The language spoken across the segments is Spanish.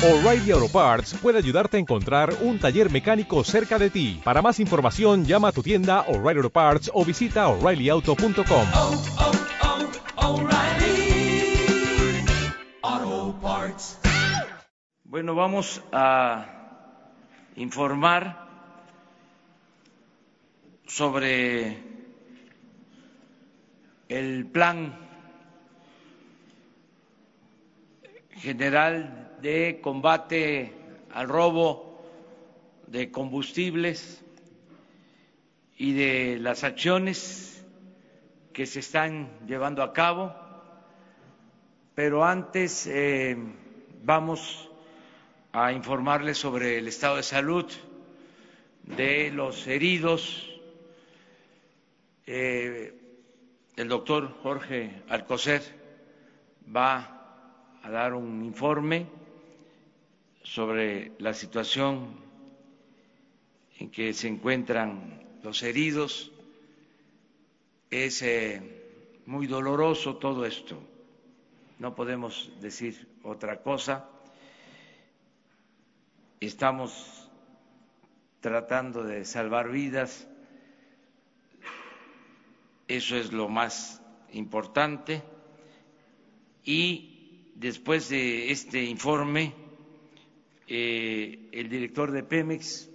O'Reilly Auto Parts puede ayudarte a encontrar un taller mecánico cerca de ti. Para más información, llama a tu tienda O'Reilly Auto Parts o visita oreillyauto.com. oh, oh, Parts. Bueno, vamos a informar sobre el plan general de combate al robo de combustibles y de las acciones que se están llevando a cabo. Pero antes eh, vamos a informarles sobre el estado de salud de los heridos. Eh, el doctor Jorge Alcocer va a dar un informe sobre la situación en que se encuentran los heridos. Es eh, muy doloroso todo esto, no podemos decir otra cosa. Estamos tratando de salvar vidas, eso es lo más importante. Y después de este informe, eh, el director de Pemex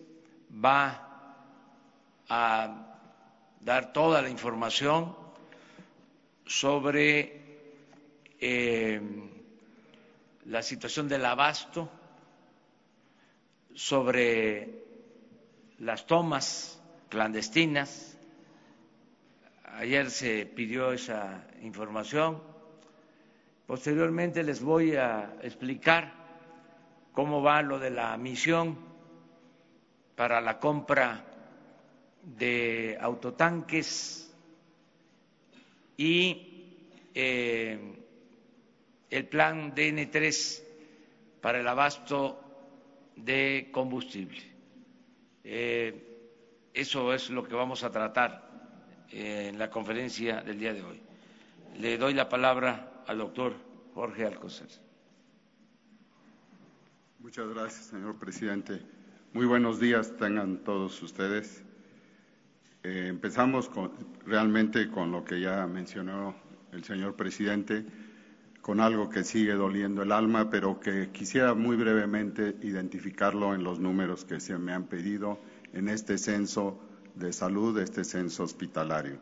va a dar toda la información sobre eh, la situación del abasto, sobre las tomas clandestinas. Ayer se pidió esa información. Posteriormente les voy a explicar cómo va lo de la misión para la compra de autotanques y eh, el plan DN3 para el abasto de combustible. Eh, eso es lo que vamos a tratar eh, en la conferencia del día de hoy. Le doy la palabra al doctor Jorge Alcocer. Muchas gracias, señor presidente. Muy buenos días tengan todos ustedes. Eh, empezamos con, realmente con lo que ya mencionó el señor presidente, con algo que sigue doliendo el alma, pero que quisiera muy brevemente identificarlo en los números que se me han pedido en este censo de salud, este censo hospitalario.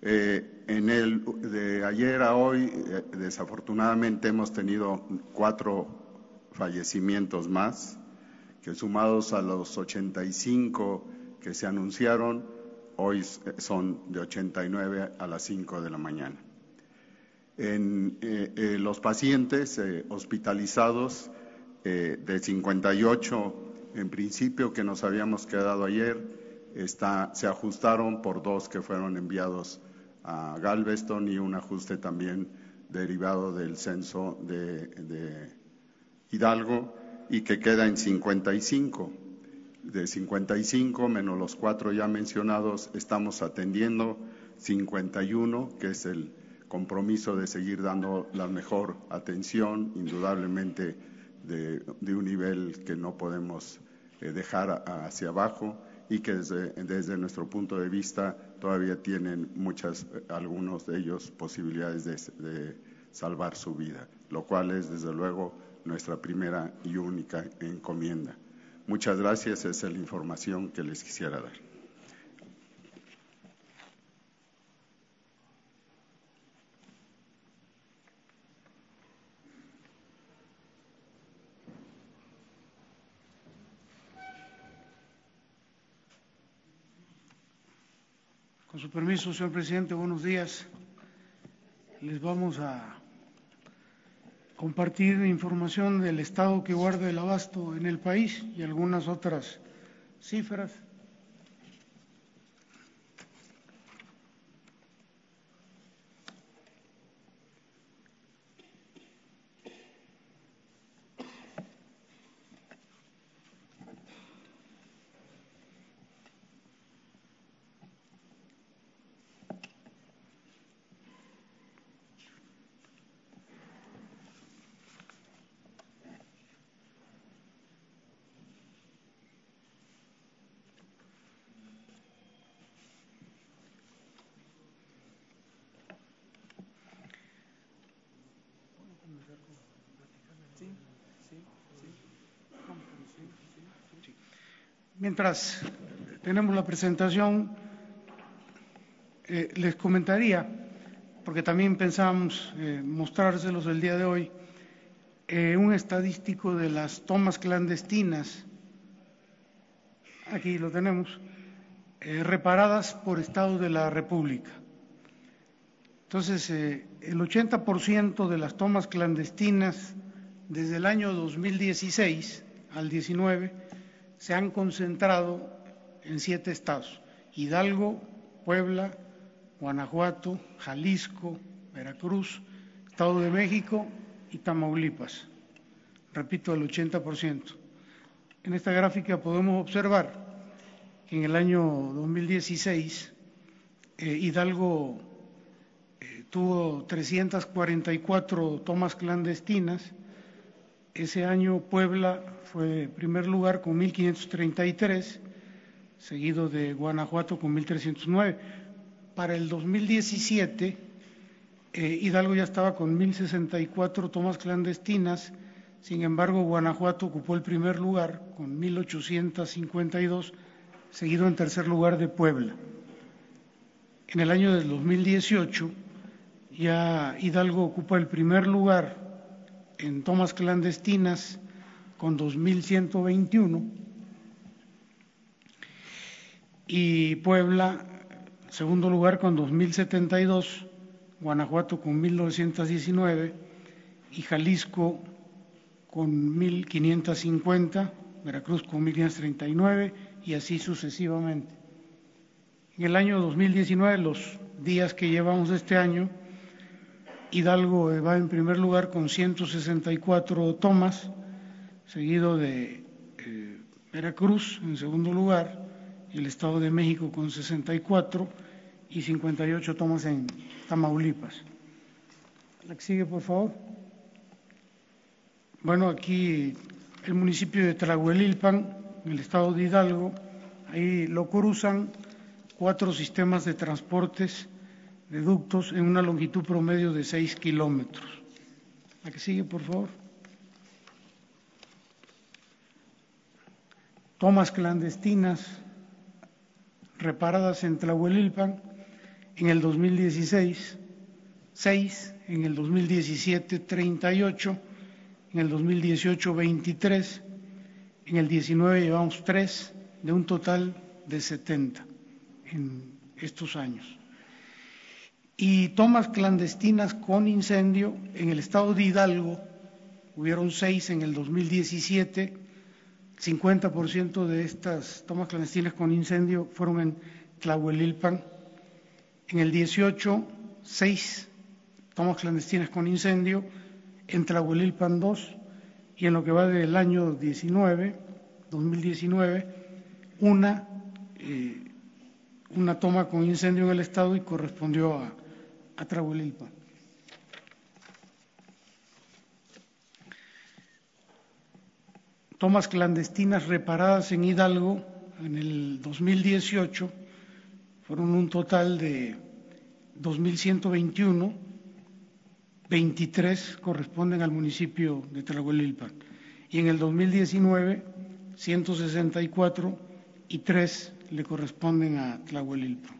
Eh, en el de ayer a hoy, eh, desafortunadamente hemos tenido cuatro fallecimientos más, que sumados a los 85 que se anunciaron, hoy son de 89 a las 5 de la mañana. En eh, eh, los pacientes eh, hospitalizados de 58, en principio que nos habíamos quedado ayer, está, se ajustaron por dos que fueron enviados a Galveston y un ajuste también derivado del censo de, de Hidalgo y que queda en 55. De 55 menos los cuatro ya mencionados, estamos atendiendo 51, que es el compromiso de seguir dando la mejor atención, indudablemente de, un nivel que no podemos eh, dejar hacia abajo y que desde, nuestro punto de vista todavía tienen muchas, algunos de ellos posibilidades de, de salvar su vida, lo cual es desde luego nuestra primera y única encomienda. Muchas gracias, esa es la información que les quisiera dar. Con su permiso, señor presidente, buenos días. Les vamos a compartir información del estado que guarda el abasto en el país y algunas otras cifras. Mientras tenemos la presentación, eh, les comentaría, porque también pensábamos eh, mostrárselos el día de hoy, eh, un estadístico de las tomas clandestinas, aquí lo tenemos, reparadas por Estado de la República. Entonces, el 80% de las tomas clandestinas desde el año 2016 al 19 se han concentrado en siete estados, Hidalgo, Puebla, Guanajuato, Jalisco, Veracruz, Estado de México y Tamaulipas. Repito, el 80%. En esta gráfica podemos observar que en el año 2016 eh, Hidalgo eh, tuvo 344 tomas clandestinas. Ese año Puebla fue primer lugar con 1.533, seguido de Guanajuato con 1.309. Para el 2017, eh, Hidalgo ya estaba con 1.064 tomas clandestinas, sin embargo, Guanajuato ocupó el primer lugar con 1.852, seguido en tercer lugar de Puebla. En el año del 2018, ya Hidalgo ocupa el primer lugar en tomas clandestinas con 2.121 y Puebla, segundo lugar con 2.072, Guanajuato con 1.919 y Jalisco con 1.550, Veracruz con 1.539 y así sucesivamente. En el año 2019, los días que llevamos este año, Hidalgo va en primer lugar con 164 tomas, seguido de eh, Veracruz en segundo lugar, el Estado de México con 64 y 58 tomas en Tamaulipas. La que sigue, por favor. Bueno, aquí el municipio de Tlahuelilpan, en el estado de Hidalgo, ahí lo cruzan cuatro sistemas de transportes de ductos en una longitud promedio de 6 kilómetros. La que sigue, por favor. Tomas clandestinas reparadas en Tlahuelilpan en el 2016, 6, en el 2017, 38, en el 2018, 23, en el 19 llevamos 3, de un total de 70 en estos años. Y tomas clandestinas con incendio en el estado de Hidalgo, hubieron 6 en el 2017, 50% de estas tomas clandestinas con incendio fueron en Tlahuelilpan. En el 18, 6 tomas clandestinas con incendio. En Tlahuelilpan 2 y en lo que va del año 19, 2019, una, eh, una toma con incendio en el estado y correspondió a, a Tlahuelilpan. tomas clandestinas reparadas en Hidalgo en el 2018 fueron un total de 2.121, 23 corresponden al municipio de Tlahuelilpan y en el 2019 164 y 3 le corresponden a Tlahuelilpan.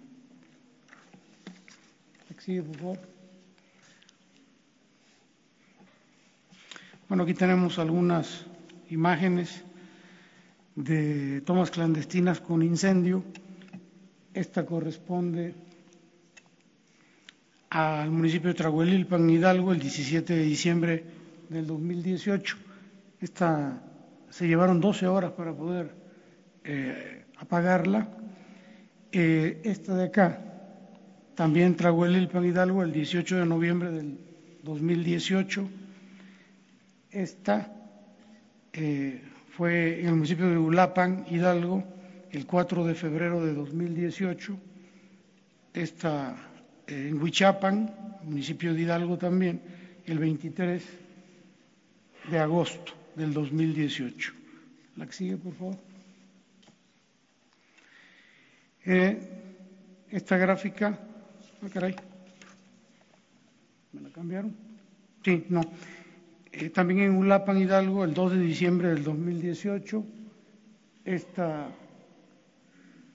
Bueno, aquí tenemos algunas imágenes de tomas clandestinas con incendio. Esta corresponde al municipio de Trahuelilpan, Hidalgo, el 17 de diciembre del 2018. Esta se llevaron 12 horas para poder eh, apagarla. Eh, esta de acá, también Trahuelilpan, Hidalgo, el 18 de noviembre del 2018. Esta eh, fue en el municipio de Ulapan, Hidalgo, el 4 de febrero de 2018. Esta eh, en Huichapan, municipio de Hidalgo también, el 23 de agosto del 2018. La que sigue, por favor. Eh, esta gráfica, ah, ¿me la cambiaron? Sí, no. Eh, también en Ulapan, Hidalgo, el 2 de diciembre del 2018. Esta,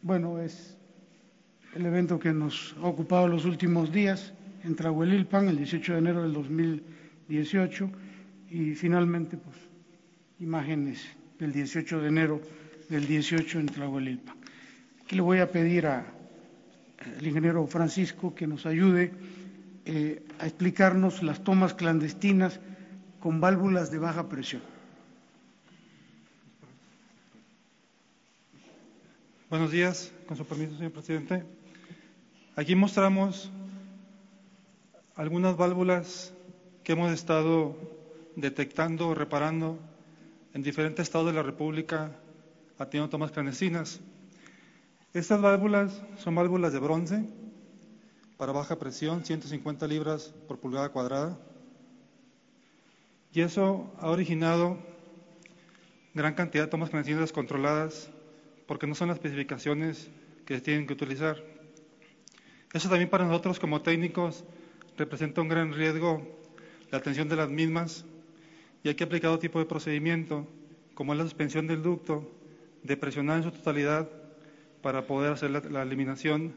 bueno, es el evento que nos ha ocupado los últimos días en Trahuelilpan, el 18 de enero del 2018, y finalmente, pues, imágenes del 18 de enero del 18 en Tlahuelilpan. Aquí le voy a pedir al ingeniero Francisco que nos ayude eh, a explicarnos las tomas clandestinas con válvulas de baja presión. Buenos días, con su permiso, señor presidente. Aquí mostramos algunas válvulas que hemos estado detectando reparando en diferentes estados de la República haciendo tomas clandestinas. Estas válvulas son válvulas de bronce para baja presión, 150 libras por pulgada cuadrada. Y eso ha originado gran cantidad de tomas clandestinas controladas porque no son las especificaciones que se tienen que utilizar. Eso también para nosotros como técnicos representa un gran riesgo la atención de las mismas y hay que aplicar otro tipo de procedimiento, como es la suspensión del ducto, de presionar en su totalidad para poder hacer la, eliminación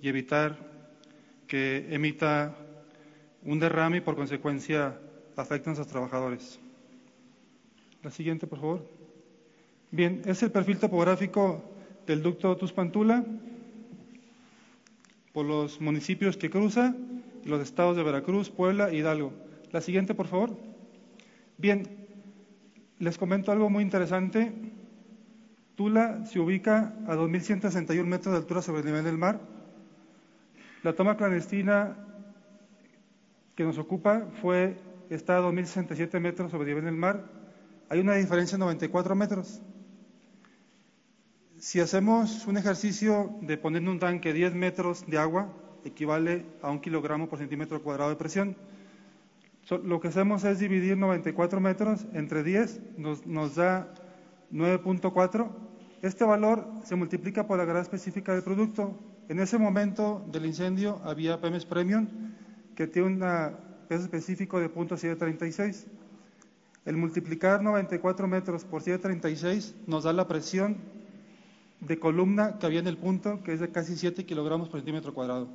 y evitar que emita un derrame y por consecuencia afecten a sus trabajadores. La siguiente, por favor. Bien, es el perfil topográfico del ducto Tuspantula por los municipios que cruza y los estados de Veracruz, Puebla e Hidalgo. La siguiente, por favor. Bien, les comento algo muy interesante. Tula se ubica a 2.161 metros de altura sobre el nivel del mar. La toma clandestina que nos ocupa fue, está a 2.067 metros sobre el nivel del mar. Hay una diferencia de 94 metros. Si hacemos un ejercicio de poner un tanque 10 metros de agua, equivale a un kilogramo por centímetro cuadrado de presión. Lo que hacemos es dividir 94 metros entre 10, nos, nos da 9.4. Este valor se multiplica por la grada específica del producto. En ese momento del incendio había PEMES Premium que tiene un peso específico de .736. El multiplicar 94 metros por 736 nos da la presión de columna que había en el punto, que es de casi 7 kilogramos por centímetro cuadrado.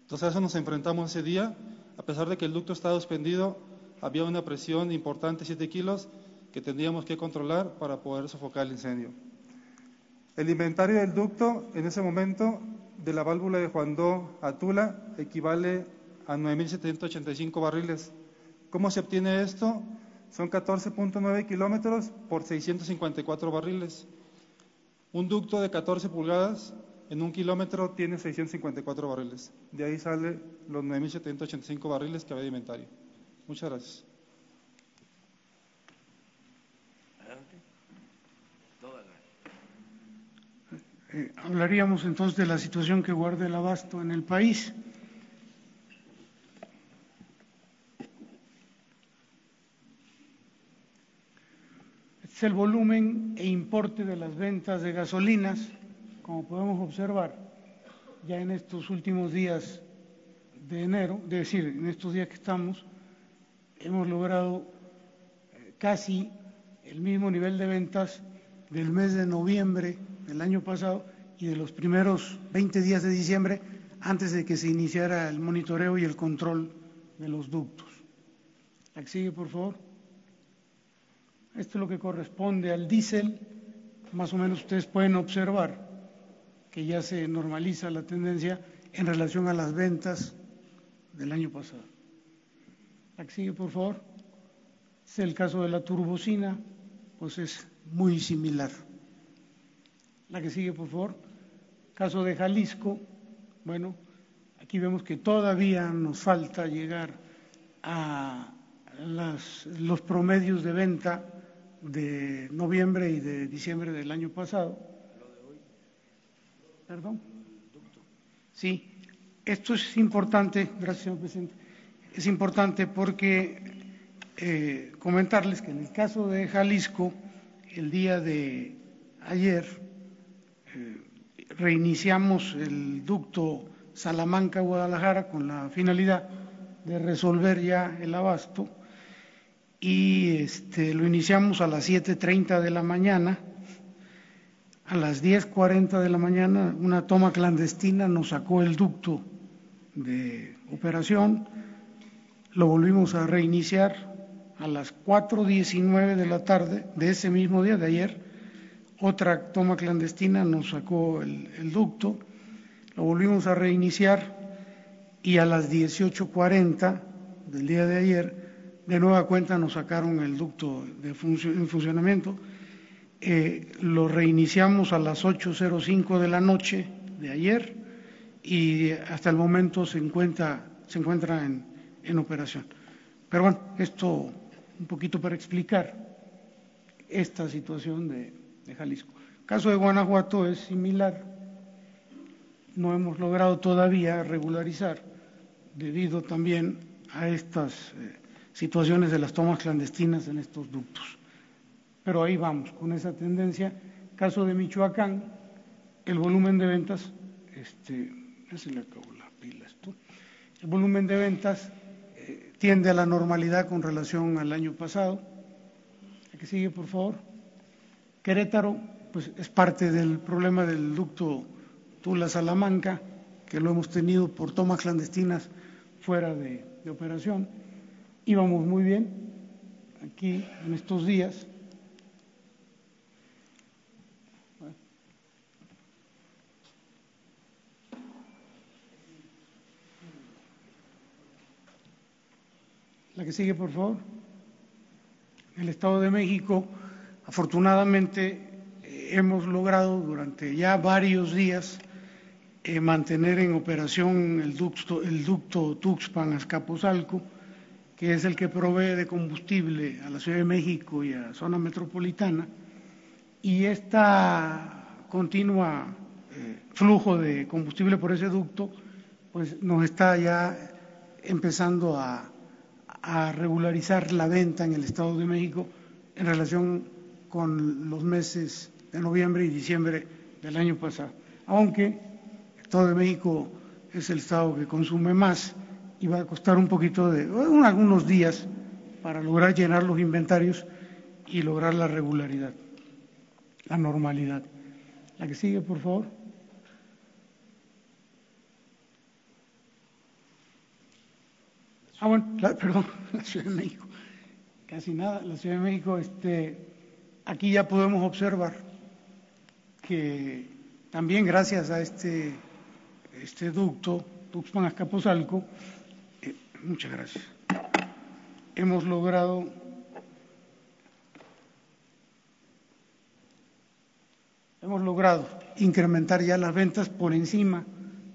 Entonces a eso nos enfrentamos ese día, a pesar de que el ducto estaba suspendido, había una presión importante, 7 kilos, que tendríamos que controlar para poder sofocar el incendio. El inventario del ducto en ese momento de la válvula de Juandó a Tula equivale a 9.785 barriles. ¿Cómo se obtiene esto? Son 14.9 kilómetros por 654 barriles. Un ducto de 14 pulgadas en un kilómetro tiene 654 barriles. De ahí sale los 9.785 barriles que había de inventario. Muchas gracias. Eh, hablaríamos entonces de la situación que guarda el abasto en el país. Este es el volumen e importe de las ventas de gasolinas, como podemos observar, ya en estos últimos días de enero, es decir, en estos días que estamos, hemos logrado eh, casi el mismo nivel de ventas del mes de noviembre del año pasado y de los primeros 20 días de diciembre antes de que se iniciara el monitoreo y el control de los ductos. La sigue, por favor. Esto es lo que corresponde al diésel. Más o menos ustedes pueden observar que ya se normaliza la tendencia en relación a las ventas del año pasado. La sigue, por favor. Es el caso de la turbocina, pues es muy similar. La que sigue, por favor. Caso de Jalisco, bueno, aquí vemos que todavía nos falta llegar a las, los promedios de venta de noviembre y de diciembre del año pasado. Perdón. Sí, esto es importante, gracias señor presidente, es importante porque eh, comentarles que en el caso de Jalisco, el día de ayer reiniciamos el ducto Salamanca-Guadalajara con la finalidad de resolver ya el abasto y este, lo iniciamos a las 7.30 de la mañana. A las 10.40 de la mañana una toma clandestina nos sacó el ducto de operación, lo volvimos a reiniciar a las 4.19 de la tarde de ese mismo día de ayer, otra toma clandestina nos sacó el, ducto, lo volvimos a reiniciar y a las 18.40 del día de ayer, de nueva cuenta nos sacaron el ducto de en funcionamiento. Eh, lo reiniciamos a las 8.05 de la noche de ayer y hasta el momento se encuentra, se encuentra en, en operación. Pero bueno, esto un poquito para explicar esta situación de, de Jalisco. El caso de Guanajuato es similar. No hemos logrado todavía regularizar debido también a estas eh, situaciones de las tomas clandestinas en estos ductos. Pero ahí vamos, con esa tendencia. Caso de Michoacán, el volumen de ventas, este, ya se le acabó la pila esto, el volumen de ventas eh, tiende a la normalidad con relación al año pasado. ¿A que sigue, por favor? Querétaro, pues es parte del problema del ducto Tula-Salamanca, que lo hemos tenido por tomas clandestinas fuera de, operación. Íbamos muy bien aquí en estos días. La que sigue, por favor. El Estado de México, afortunadamente, eh, hemos logrado durante ya varios días eh, mantener en operación el ducto, el ducto Tuxpan-Azcapotzalco, que es el que provee de combustible a la Ciudad de México y a la zona metropolitana, y este continua eh, flujo de combustible por ese ducto, pues nos está ya empezando a regularizar la venta en el Estado de México en relación con los meses de noviembre y diciembre del año pasado. Aunque el Estado de México es el estado que consume más y va a costar un poquito de algunos días para lograr llenar los inventarios y lograr la regularidad, la normalidad. La que sigue, por favor. Ah, bueno, la, perdón, la Ciudad de México. Casi nada, la Ciudad de México, este, aquí ya podemos observar que también gracias a este, este ducto, Tuxpan Azcapotzalco, eh, muchas gracias, hemos logrado hemos logrado incrementar ya las ventas por encima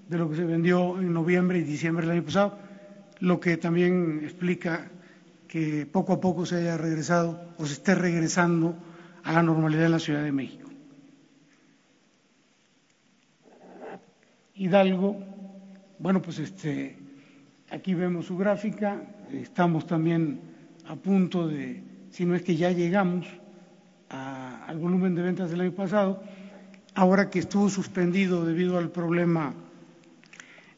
de lo que se vendió en noviembre y diciembre del año pasado lo que también explica que poco a poco se haya regresado o se esté regresando a la normalidad en la Ciudad de México. Hidalgo, bueno, pues este, aquí vemos su gráfica, estamos también a punto de, si no es que ya llegamos al volumen de ventas del año pasado, ahora que estuvo suspendido debido al problema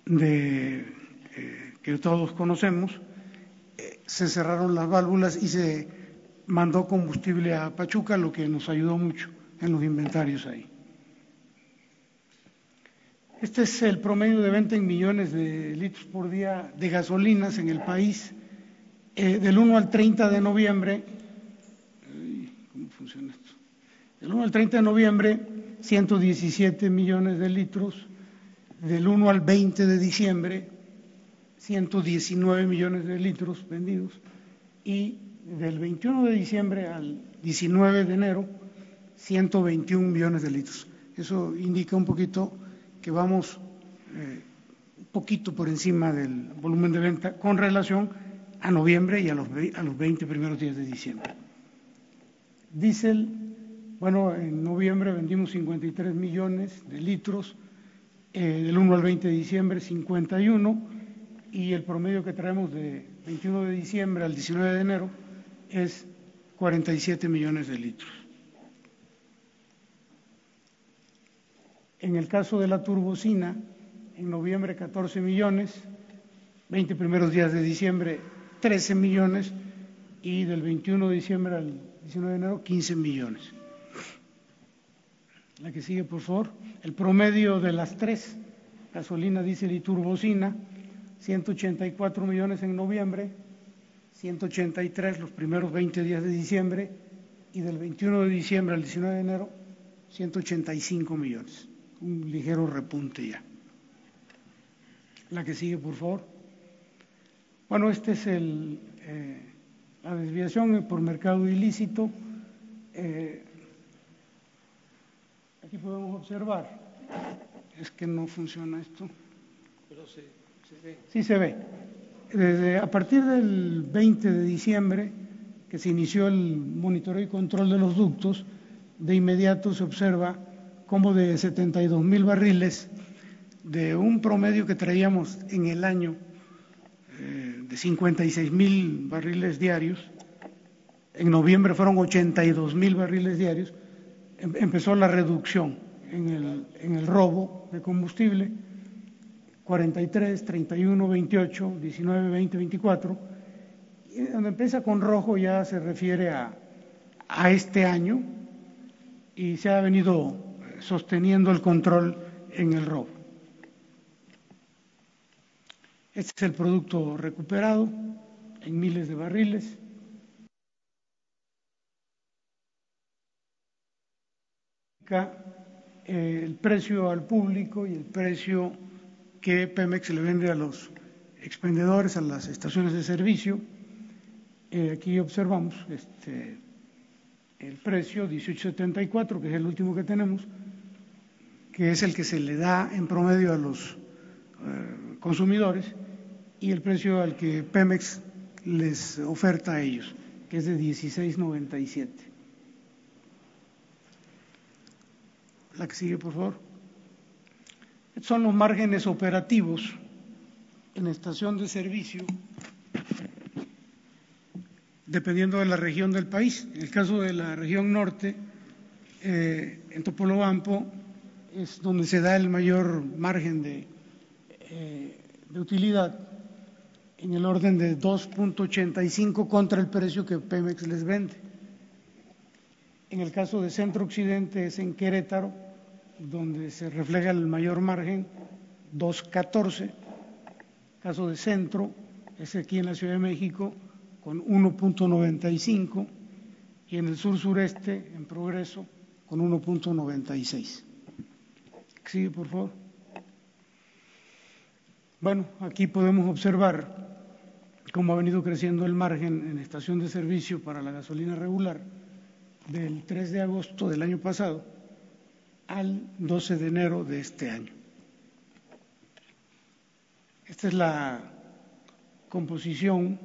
de eh, que todos conocemos, eh, se cerraron las válvulas y se mandó combustible a Pachuca, lo que nos ayudó mucho en los inventarios ahí. Este es el promedio de venta en millones de litros por día de gasolinas en el país. Eh, del 1 al 30 de noviembre, ¿cómo funciona esto? Del 1 al 30 de noviembre, 117 millones de litros. Del 1 al 20 de diciembre, 119 millones de litros vendidos y del 21 de diciembre al 19 de enero 121 millones de litros. Eso indica un poquito que vamos eh, un poquito por encima del volumen de venta con relación a noviembre y a los, a los 20 primeros días de diciembre. Diesel, bueno, en noviembre vendimos 53 millones de litros, eh, del 1 al 20 de diciembre 51 y el promedio que traemos de 21 de diciembre al 19 de enero es 47 millones de litros. En el caso de la turbocina, en noviembre 14 millones, 20 primeros días de diciembre 13 millones y del 21 de diciembre al 19 de enero 15 millones. La que sigue, por favor. El promedio de las tres, gasolina, diésel y turbocina, 184 millones en noviembre, 183 los primeros 20 días de diciembre y del 21 de diciembre al 19 de enero 185 millones, un ligero repunte ya. La que sigue, por favor. Bueno, este es el, eh, la desviación por mercado ilícito. Eh, aquí podemos observar, es que no funciona esto. Pero se, se ve. Sí se ve. Desde, a partir del 20 de diciembre, que se inició el monitoreo y control de los ductos, de inmediato se observa cómo de 72 mil barriles, de un promedio que traíamos en el año eh, de 56 mil barriles diarios, en noviembre fueron 82 mil barriles diarios, em, empezó la reducción en el robo de combustible, 43, 31, 28, 19, 20, 24. Y donde empieza con rojo ya se refiere a, a este año y se ha venido sosteniendo el control en el robo. Este es el producto recuperado en miles de barriles. El precio al público y el precio que Pemex le vende a los expendedores, a las estaciones de servicio. Eh, aquí observamos este, el precio 1874, que es el último que tenemos, que es el que se le da en promedio a los eh, consumidores, y el precio al que Pemex les oferta a ellos, que es de 16.97. La que sigue, por favor. Son los márgenes operativos en estación de servicio, dependiendo de la región del país. En el caso de la región norte, eh, en Topolobampo, es donde se da el mayor margen de, eh, de utilidad, en el orden de 2.85 contra el precio que Pemex les vende. En el caso de Centro Occidente es en Querétaro, donde se refleja el mayor margen, 2.14. Caso de Centro es aquí en la Ciudad de México con 1.95 y en el sur sureste, en Progreso, con 1.96. Sigue, por favor. Bueno, aquí podemos observar cómo ha venido creciendo el margen en estación de servicio para la gasolina regular del 3 de agosto del año pasado al 12 de enero de este año. Esta es la composición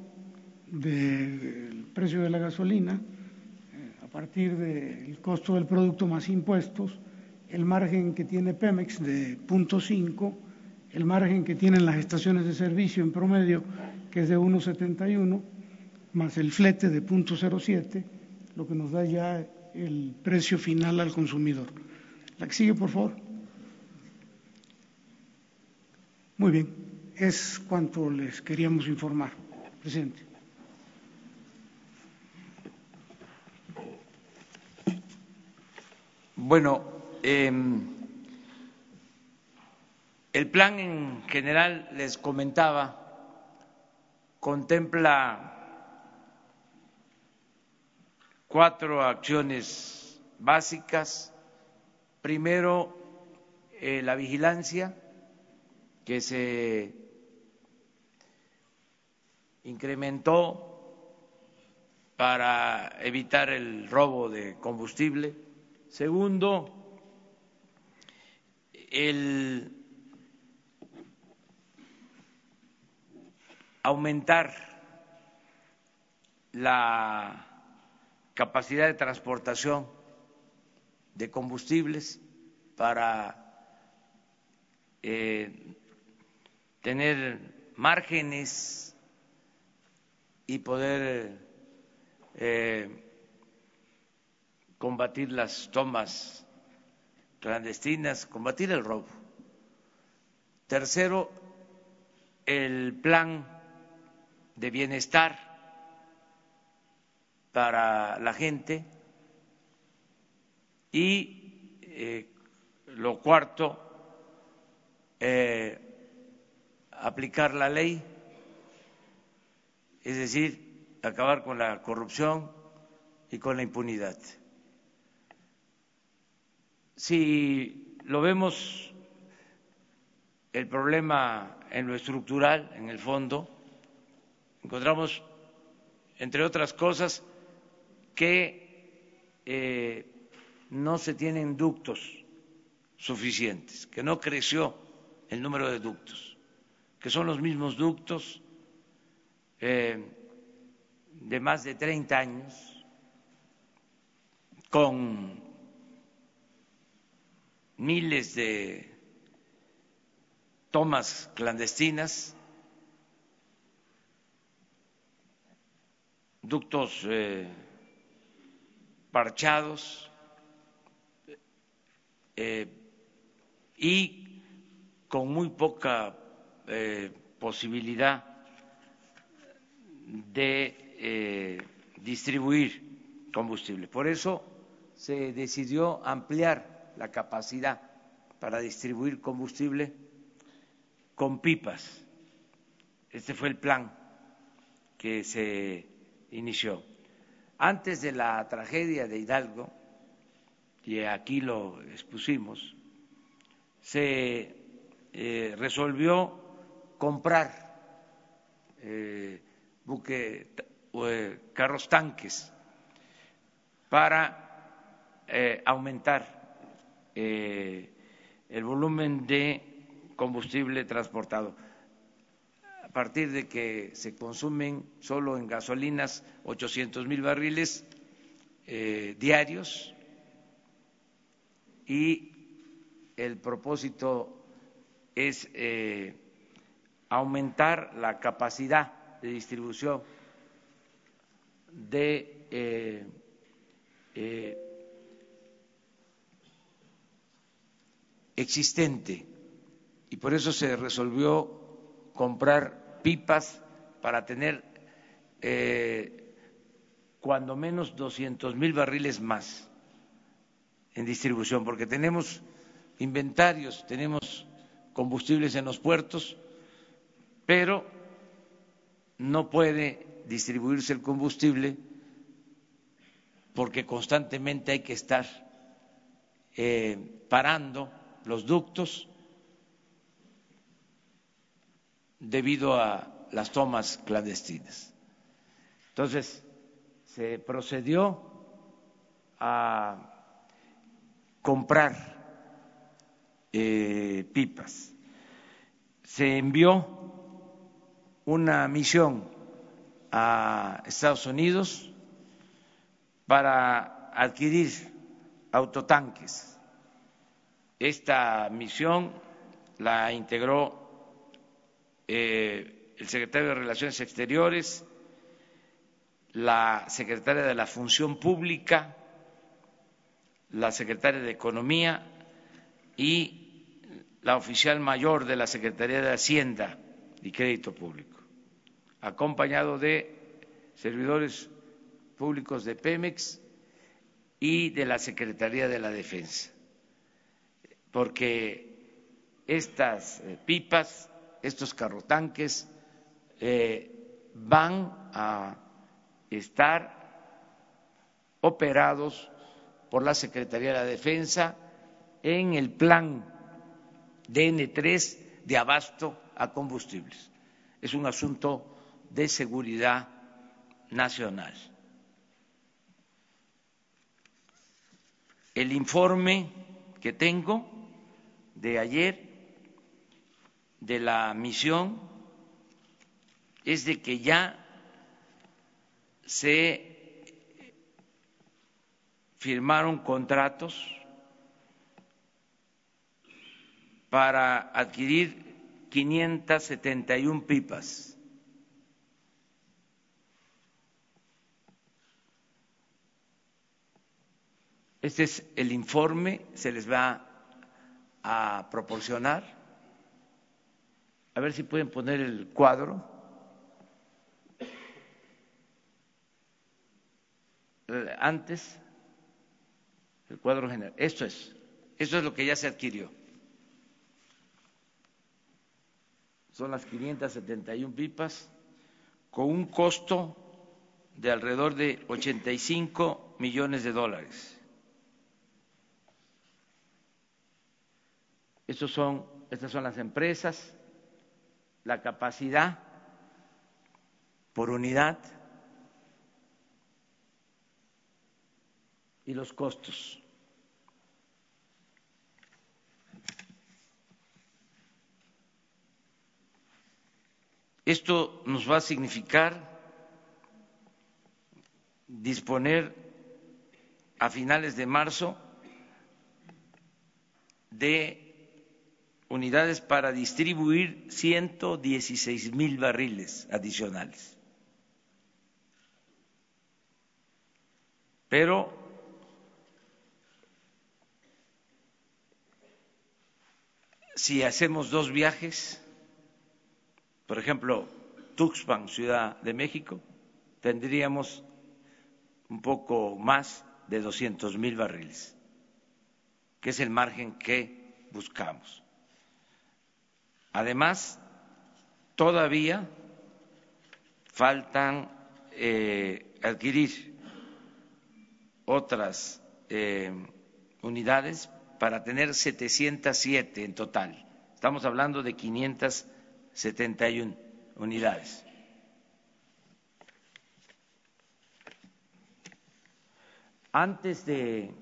del precio de la gasolina eh, a partir del costo del producto más impuestos, el margen que tiene Pemex de 0.5, el margen que tienen las estaciones de servicio en promedio que es de 1,71, más el flete de 0.07, lo que nos da ya el precio final al consumidor. La que sigue, por favor. Muy bien, es cuanto les queríamos informar, presidente. Bueno, eh, el plan en general les comentaba contempla cuatro acciones básicas. Primero, eh, la vigilancia, que se incrementó para evitar el robo de combustible. Segundo, el aumentar la capacidad de transportación de combustibles para eh, tener márgenes y poder eh, combatir las tomas clandestinas, combatir el robo. Tercero, el plan de bienestar para la gente y eh, lo cuarto, eh, aplicar la ley, es decir, acabar con la corrupción y con la impunidad. Si lo vemos el problema en lo estructural, en el fondo, encontramos, entre otras cosas, que eh, no se tienen ductos suficientes, que no creció el número de ductos, que son los mismos ductos eh, de más de 30 años, con miles de tomas clandestinas, ductos eh, parchados eh, y con muy poca eh, posibilidad de distribuir combustible. Por eso se decidió ampliar la capacidad para distribuir combustible con pipas. Este fue el plan que se inició. Antes de la tragedia de Hidalgo, y aquí lo expusimos, se eh, resolvió comprar eh, eh, carros tanques para aumentar el volumen de combustible transportado. A partir de que se consumen solo en gasolinas 800 mil barriles diarios y el propósito es eh, aumentar la capacidad de distribución de eh, eh, existente. Y por eso se resolvió comprar pipas para tener cuando menos doscientos mil barriles más en distribución, porque tenemos inventarios, tenemos combustibles en los puertos, pero no puede distribuirse el combustible porque constantemente hay que estar eh, parando los ductos debido a las tomas clandestinas. Entonces, se procedió a comprar eh, pipas. Se envió una misión a Estados Unidos para adquirir autotanques. Esta misión la integró eh, el secretario de Relaciones Exteriores, la secretaria de la Función Pública, la secretaria de Economía y la oficial mayor de la Secretaría de Hacienda y Crédito Público, acompañado de servidores públicos de Pemex y de la Secretaría de la Defensa, porque estas eh, pipas, estos carrotanques, eh, van a estar operados por la Secretaría de la Defensa en el plan DN3 de abasto a combustibles. Es un asunto de seguridad nacional. El informe que tengo de ayer de la misión es de que ya se firmaron contratos para adquirir 571 pipas. Este es el informe, se les va a proporcionar. A ver si pueden poner el cuadro. antes el cuadro general. Esto es, esto es lo que ya se adquirió. Son las 571 pipas con un costo de alrededor de 85 millones de dólares. Estos son, estas son las empresas, la capacidad por unidad y los costos. Esto nos va a significar disponer a finales de marzo de unidades para distribuir 116 mil barriles adicionales. Pero si hacemos dos viajes, por ejemplo, Tuxpan, Ciudad de México, tendríamos un poco más de 200 mil barriles, que es el margen que buscamos. Además, todavía faltan eh, adquirir otras eh, unidades para tener 707 en total. Estamos hablando de 571 unidades. Antes de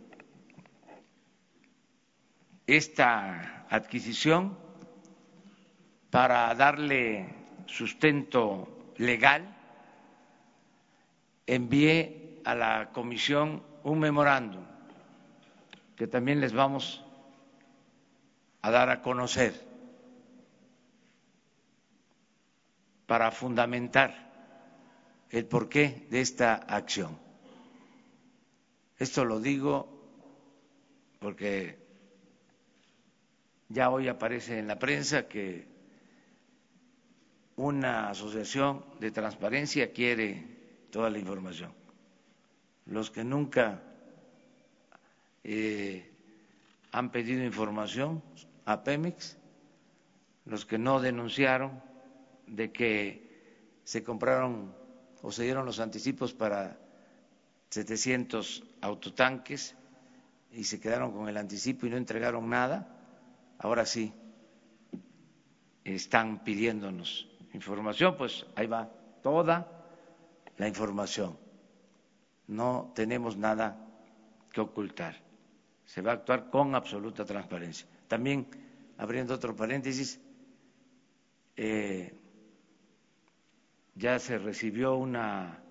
esta adquisición, para darle sustento legal, envié a la comisión un memorándum que también les vamos a dar a conocer para fundamentar el porqué de esta acción. Esto lo digo porque ya hoy aparece en la prensa que una asociación de transparencia quiere toda la información. Los que nunca eh, han pedido información a Pemex, los que no denunciaron de que se compraron o se dieron los anticipos para 700 autotanques y se quedaron con el anticipo y no entregaron nada, ahora sí están pidiéndonos información, pues ahí va toda la información. No tenemos nada que ocultar. Se va a actuar con absoluta transparencia. También, abriendo otro paréntesis, eh, ya se recibió una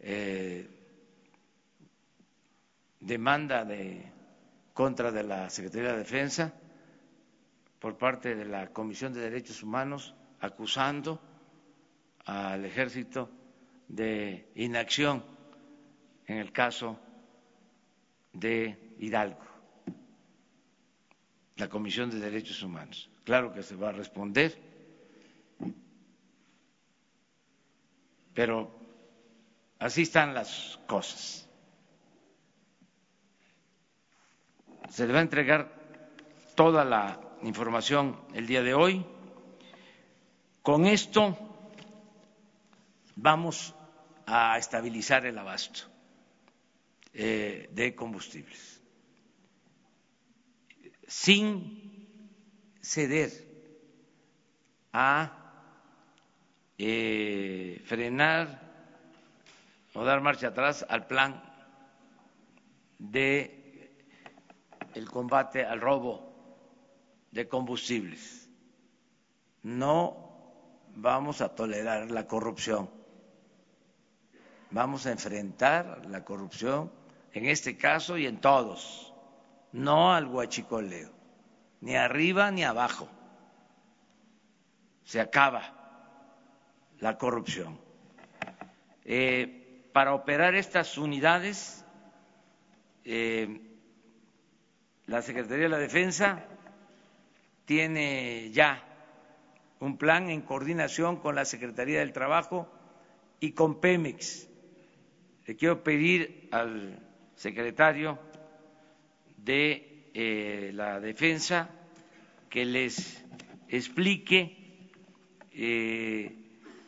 eh, demanda de contra de la Secretaría de Defensa por parte de la Comisión de Derechos Humanos acusando al ejército de inacción en el caso de Hidalgo, la Comisión de Derechos Humanos. Claro que se va a responder, pero así están las cosas. Se le va a entregar toda la información el día de hoy. Con esto vamos a estabilizar el abasto eh, de combustibles sin ceder a eh, frenar o dar marcha atrás al plan de el combate al robo de combustibles. No vamos a tolerar la corrupción. Vamos a enfrentar la corrupción en este caso y en todos, no al guachicoleo, ni arriba ni abajo. Se acaba la corrupción. Eh, para operar estas unidades, eh, la Secretaría de la Defensa tiene ya un plan en coordinación con la Secretaría del Trabajo y con Pemex. Le quiero pedir al secretario de eh, la Defensa que les explique eh,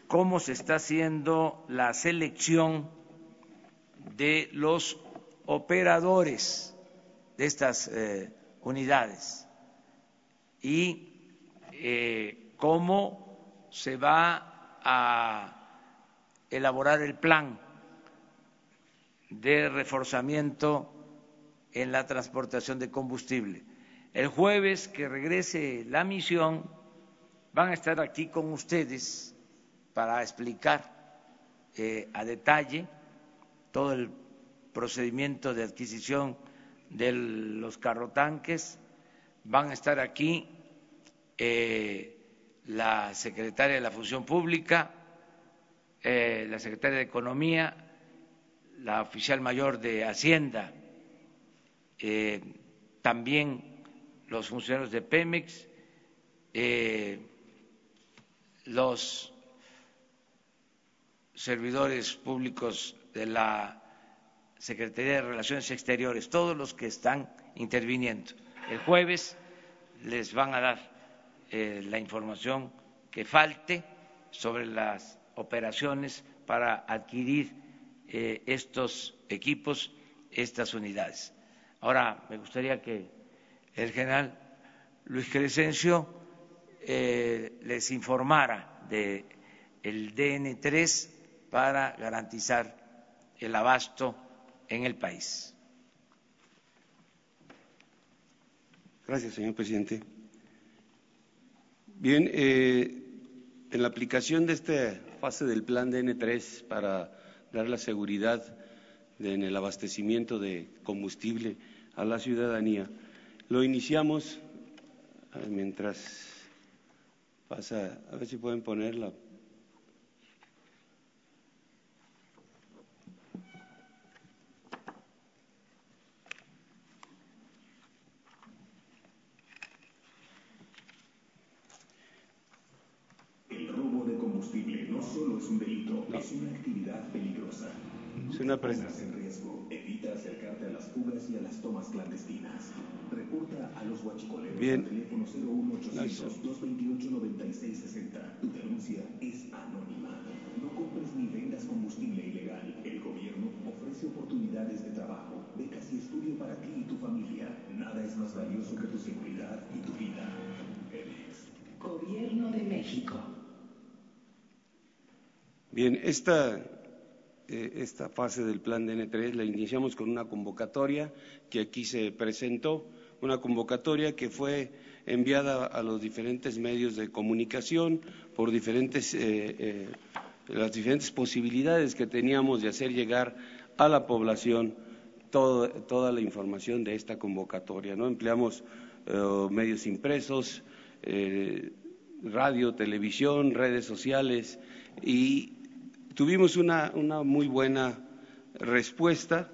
cómo se está haciendo la selección de los operadores de estas eh, unidades y cómo se va a elaborar el plan de reforzamiento en la transportación de combustible. El jueves que regrese la misión van a estar aquí con ustedes para explicar eh, a detalle todo el procedimiento de adquisición de los carrotanques. Van a estar aquí eh, la secretaria de la Función Pública, eh, la secretaria de Economía, la oficial mayor de Hacienda, eh, también los funcionarios de Pemex, los servidores públicos de la Secretaría de Relaciones Exteriores, todos los que están interviniendo. El jueves les van a dar eh, la información que falte sobre las operaciones para adquirir eh, estos equipos, estas unidades. Ahora, me gustaría que el general Luis Crescencio eh, les informara del el DN3 para garantizar el abasto en el país. Gracias, señor presidente. Bien, eh, en la aplicación de esta fase del plan DN3 para dar la seguridad en el abastecimiento de combustible a la ciudadanía, lo iniciamos mientras pasa, a ver si pueden poner la una presentación. en riesgo. Evita acercarte a las fugas y a las tomas clandestinas. Reporta a los huachicoleros Bien. al teléfono 01800 228 9660. Tu denuncia es anónima. No compres ni vendas combustible ilegal. El gobierno ofrece oportunidades de trabajo, becas y estudio para ti y tu familia. Nada es más valioso que tu seguridad y tu vida. Gobierno de México. Bien, esta esta fase del plan DN3 la iniciamos con una convocatoria que aquí se presentó, una convocatoria que fue enviada a los diferentes medios de comunicación por diferentes, eh, eh, las diferentes posibilidades que teníamos de hacer llegar a la población toda la información de esta convocatoria. ¿no? Empleamos medios impresos, radio, televisión, redes sociales y Tuvimos una, muy buena respuesta.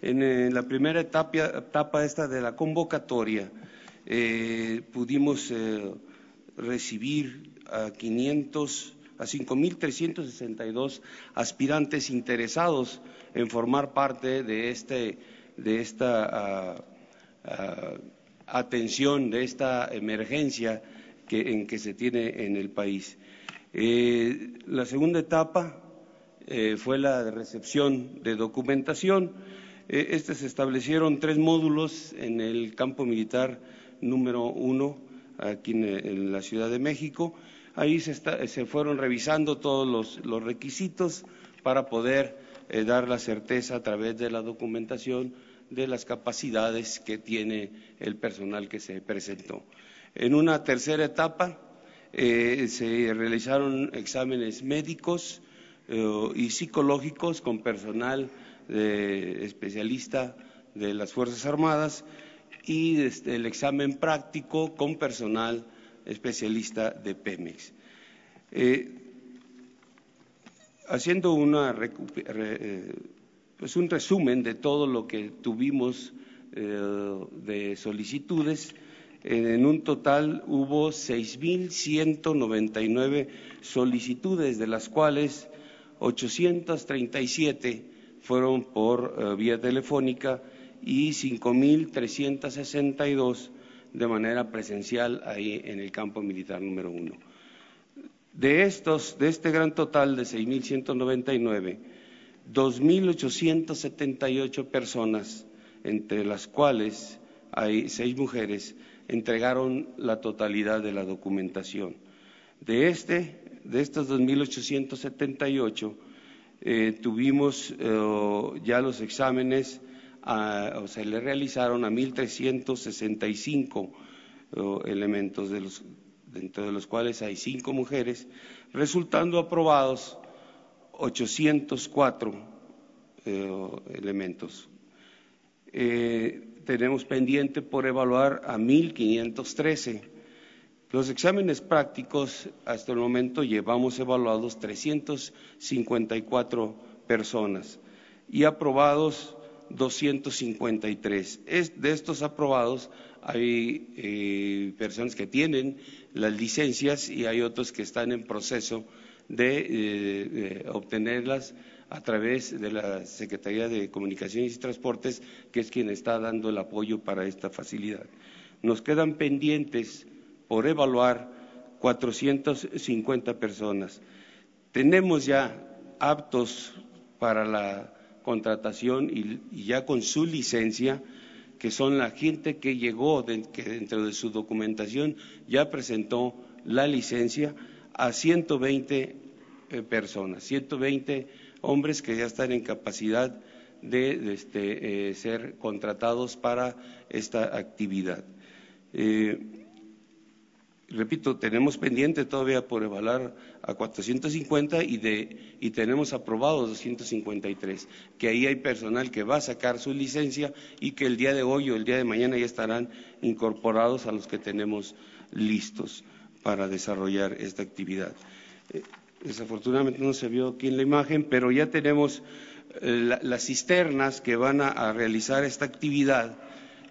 En, la primera etapa, esta de la convocatoria eh, pudimos eh, recibir a 500 a 5.362 aspirantes interesados en formar parte de, este, de esta ah, ah, atención, de esta emergencia que, en que se tiene en el país. Eh, la segunda etapa eh, fue la recepción de documentación. Eh, este se establecieron tres módulos en el campo militar número uno, aquí en, la Ciudad de México. Ahí se, fueron revisando todos los, requisitos para poder eh, dar la certeza a través de la documentación de las capacidades que tiene el personal que se presentó. En una tercera etapa se realizaron exámenes médicos eh, y psicológicos con personal especialista de las Fuerzas Armadas y este, el examen práctico con personal especialista de Pemex. Eh, haciendo una, eh, pues un resumen de todo lo que tuvimos de solicitudes, en un total hubo 6.199 solicitudes, de las cuales 837 fueron por eh, vía telefónica y 5.362 de manera presencial ahí en el campo militar número uno. De estos, de este gran total de 6.199, 2.878 personas, entre las cuales hay seis mujeres, entregaron la totalidad de la documentación. De, este, de estos 2.878, eh, tuvimos eh, ya los exámenes, a, o se le realizaron a 1.365 eh, elementos, de los, dentro de los cuales hay cinco mujeres, resultando aprobados 804 eh, elementos. Tenemos pendiente por evaluar a 1.513. Los exámenes prácticos, hasta el momento llevamos evaluados 354 personas y aprobados 253. Es, de estos aprobados hay eh, personas que tienen las licencias y hay otros que están en proceso eh, de obtenerlas a través de la Secretaría de Comunicaciones y Transportes, que es quien está dando el apoyo para esta facilidad. Nos quedan pendientes por evaluar 450 personas. Tenemos ya aptos para la contratación y, ya con su licencia, que son la gente que llegó, que dentro de su documentación ya presentó la licencia a 120 eh, personas, 120 hombres que ya están en capacidad de, de este, eh, ser contratados para esta actividad. Eh, repito, tenemos pendiente todavía por evaluar a 450 y, de, y tenemos aprobados 253, que ahí hay personal que va a sacar su licencia y que el día de hoy o el día de mañana ya estarán incorporados a los que tenemos listos para desarrollar esta actividad. Eh, desafortunadamente no se vio aquí en la imagen, pero ya tenemos eh, la, las cisternas que van a, realizar esta actividad,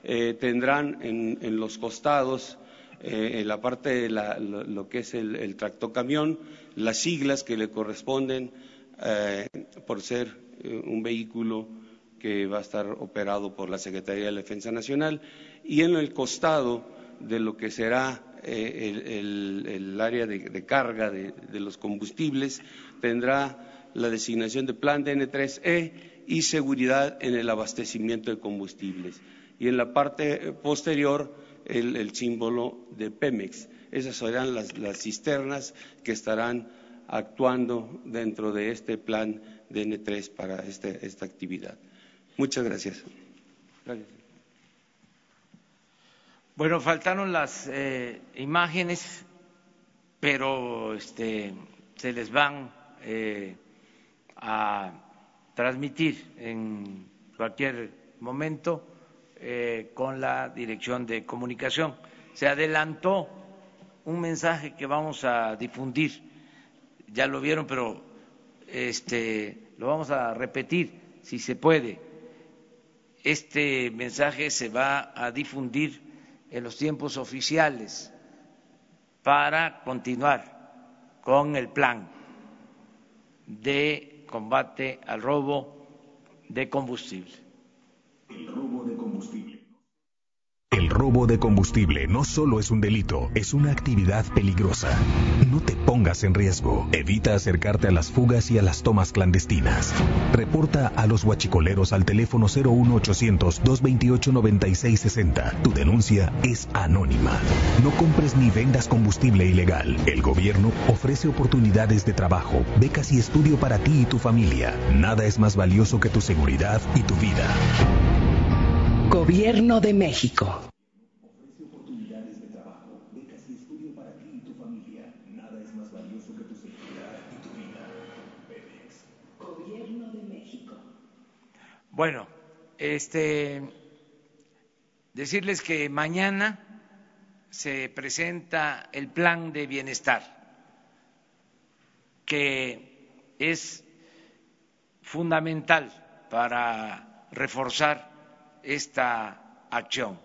eh, tendrán en, en los costados eh, en la parte de la, lo, lo, que es el, tractocamión, las siglas que le corresponden eh, por ser eh, un vehículo que va a estar operado por la Secretaría de la Defensa Nacional y en el costado de lo que será el, área de, de carga de, de, los combustibles tendrá la designación de plan DN3E y seguridad en el abastecimiento de combustibles. Y en la parte posterior el, el símbolo de Pemex. Esas serán las, las, cisternas que estarán actuando dentro de este plan de N3 para este, esta actividad. Muchas gracias. gracias. Bueno, faltaron las eh, imágenes, pero este, se les van eh, a transmitir en cualquier momento eh, con la Dirección de Comunicación. Se adelantó un mensaje que vamos a difundir, ya lo vieron, pero este, lo vamos a repetir si se puede. Este mensaje se va a difundir en los tiempos oficiales para continuar con el plan de combate al robo de combustible. Robo de combustible no solo es un delito, es una actividad peligrosa. No te pongas en riesgo. Evita acercarte a las fugas y a las tomas clandestinas. Reporta a los huachicoleros al teléfono 01800 228 9660. Tu denuncia es anónima. No compres ni vendas combustible ilegal. El gobierno ofrece oportunidades de trabajo, becas y estudio para ti y tu familia. Nada es más valioso que tu seguridad y tu vida. Gobierno de México. Bueno, este decirles que mañana se presenta el plan de bienestar, que es fundamental para reforzar esta acción.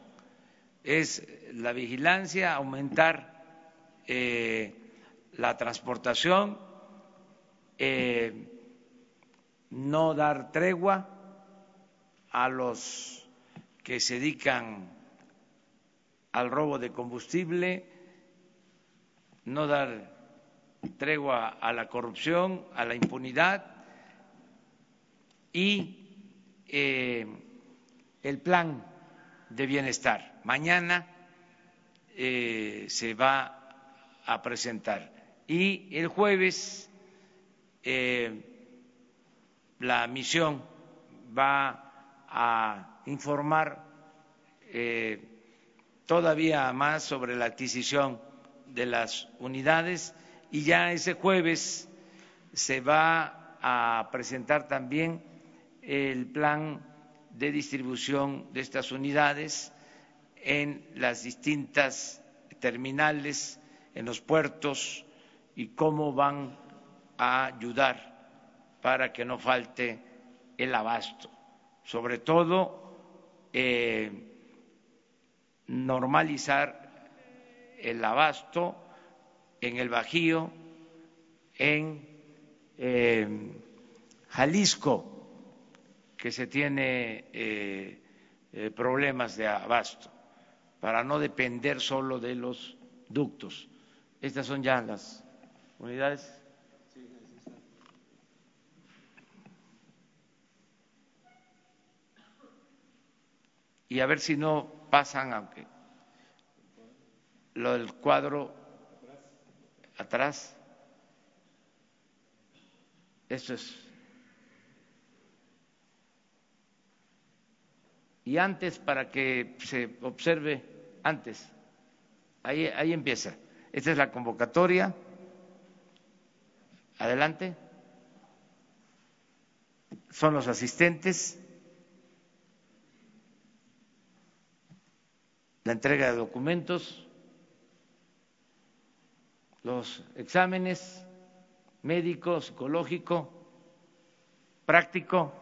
Es la vigilancia, aumentar eh, la transportación, eh, no dar tregua a los que se dedican al robo de combustible, no dar tregua a la corrupción, a la impunidad y eh, el plan de bienestar. Mañana eh, se va a presentar y el jueves eh, la misión va a informar eh, todavía más sobre la adquisición de las unidades y ya ese jueves se va a presentar también el plan de distribución de estas unidades en las distintas terminales, en los puertos y cómo van a ayudar para que no falte el abasto. Sobre todo, eh, normalizar el abasto en el Bajío, en eh, Jalisco, que se tiene eh, problemas de abasto, para no depender solo de los ductos. Estas son ya las unidades. Y a ver si no pasan, aunque lo del cuadro atrás, eso es. Y antes, para que se observe antes, ahí, ahí empieza. Esta es la convocatoria. Adelante. Son los asistentes. La entrega de documentos, los exámenes médico, psicológico, práctico.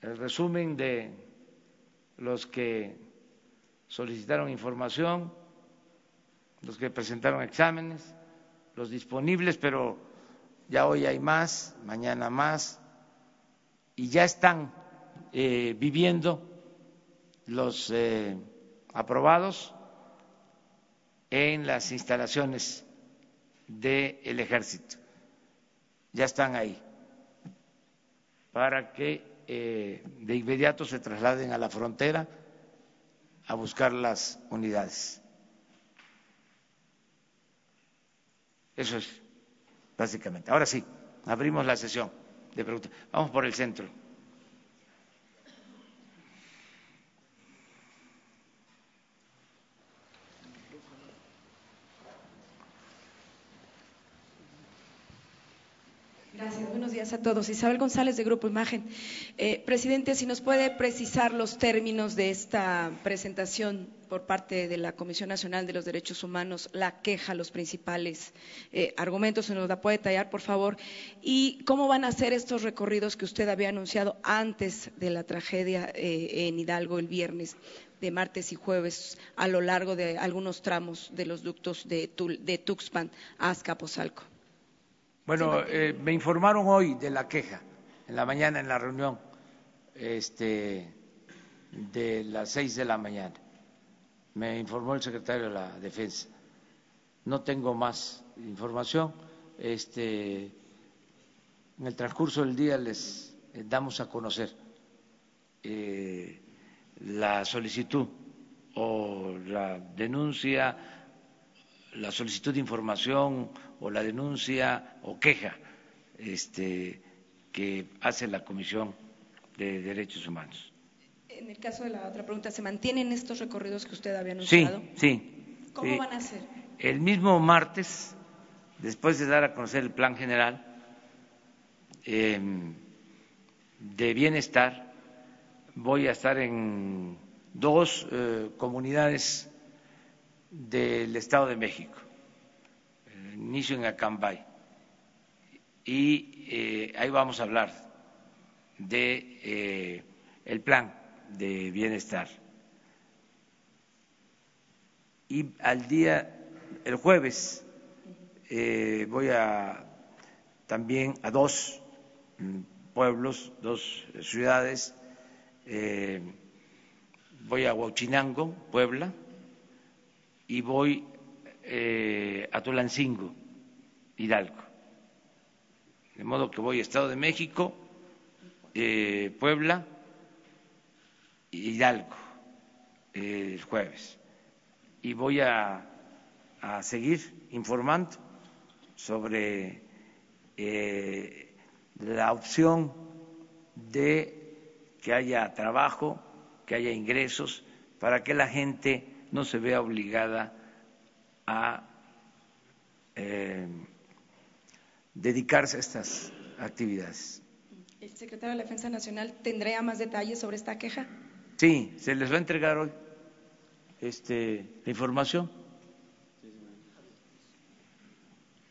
El resumen de los que solicitaron información, los que presentaron exámenes, los disponibles, pero ya hoy hay más, mañana más, y ya están eh, viviendo los eh, aprobados en las instalaciones del ejército. Ya están ahí para que eh, de inmediato se trasladen a la frontera a buscar las unidades. Eso es, básicamente. Ahora sí, abrimos la sesión de preguntas. Vamos por el centro. Gracias. Buenos días a todos. Isabel González de Grupo Imagen. Eh, presidente, si nos puede precisar los términos de esta presentación por parte de la Comisión Nacional de los Derechos Humanos, la queja, los principales eh, argumentos, se nos la puede tallar, por favor, y cómo van a ser estos recorridos que usted había anunciado antes de la tragedia eh, en Hidalgo el viernes de martes y jueves a lo largo de algunos tramos de los ductos de, de Tuxpan a Azcapotzalco. Bueno, eh, me informaron hoy de la queja, en la mañana en la reunión este, de las seis de la mañana. Me informó el secretario de la Defensa. No tengo más información. Este, en el transcurso del día les damos a conocer eh, la solicitud o la denuncia, la solicitud de información o la denuncia o queja este, que hace la Comisión de Derechos Humanos. En el caso de la otra pregunta, ¿se mantienen estos recorridos que usted había anunciado? Sí, sí. ¿Cómo van a ser? El mismo martes, después de dar a conocer el plan general em, de bienestar, voy a estar en dos eh, comunidades del Estado de México inicio en Acambay. Y eh, ahí vamos a hablar de eh, el plan de bienestar. Y al día, el jueves, eh, voy a también a dos mm, pueblos, dos ciudades. Voy a Huachinango, Puebla, y voy a Tulancingo, Hidalgo. De modo que voy a Estado de México, eh, Puebla, Hidalgo, el jueves. Y voy a, a seguir informando sobre eh, la opción de que haya trabajo, que haya ingresos, para que la gente no se vea obligada a eh, dedicarse a estas actividades. ¿El secretario de la Defensa Nacional tendría más detalles sobre esta queja? Sí, se les va a entregar hoy este, la información.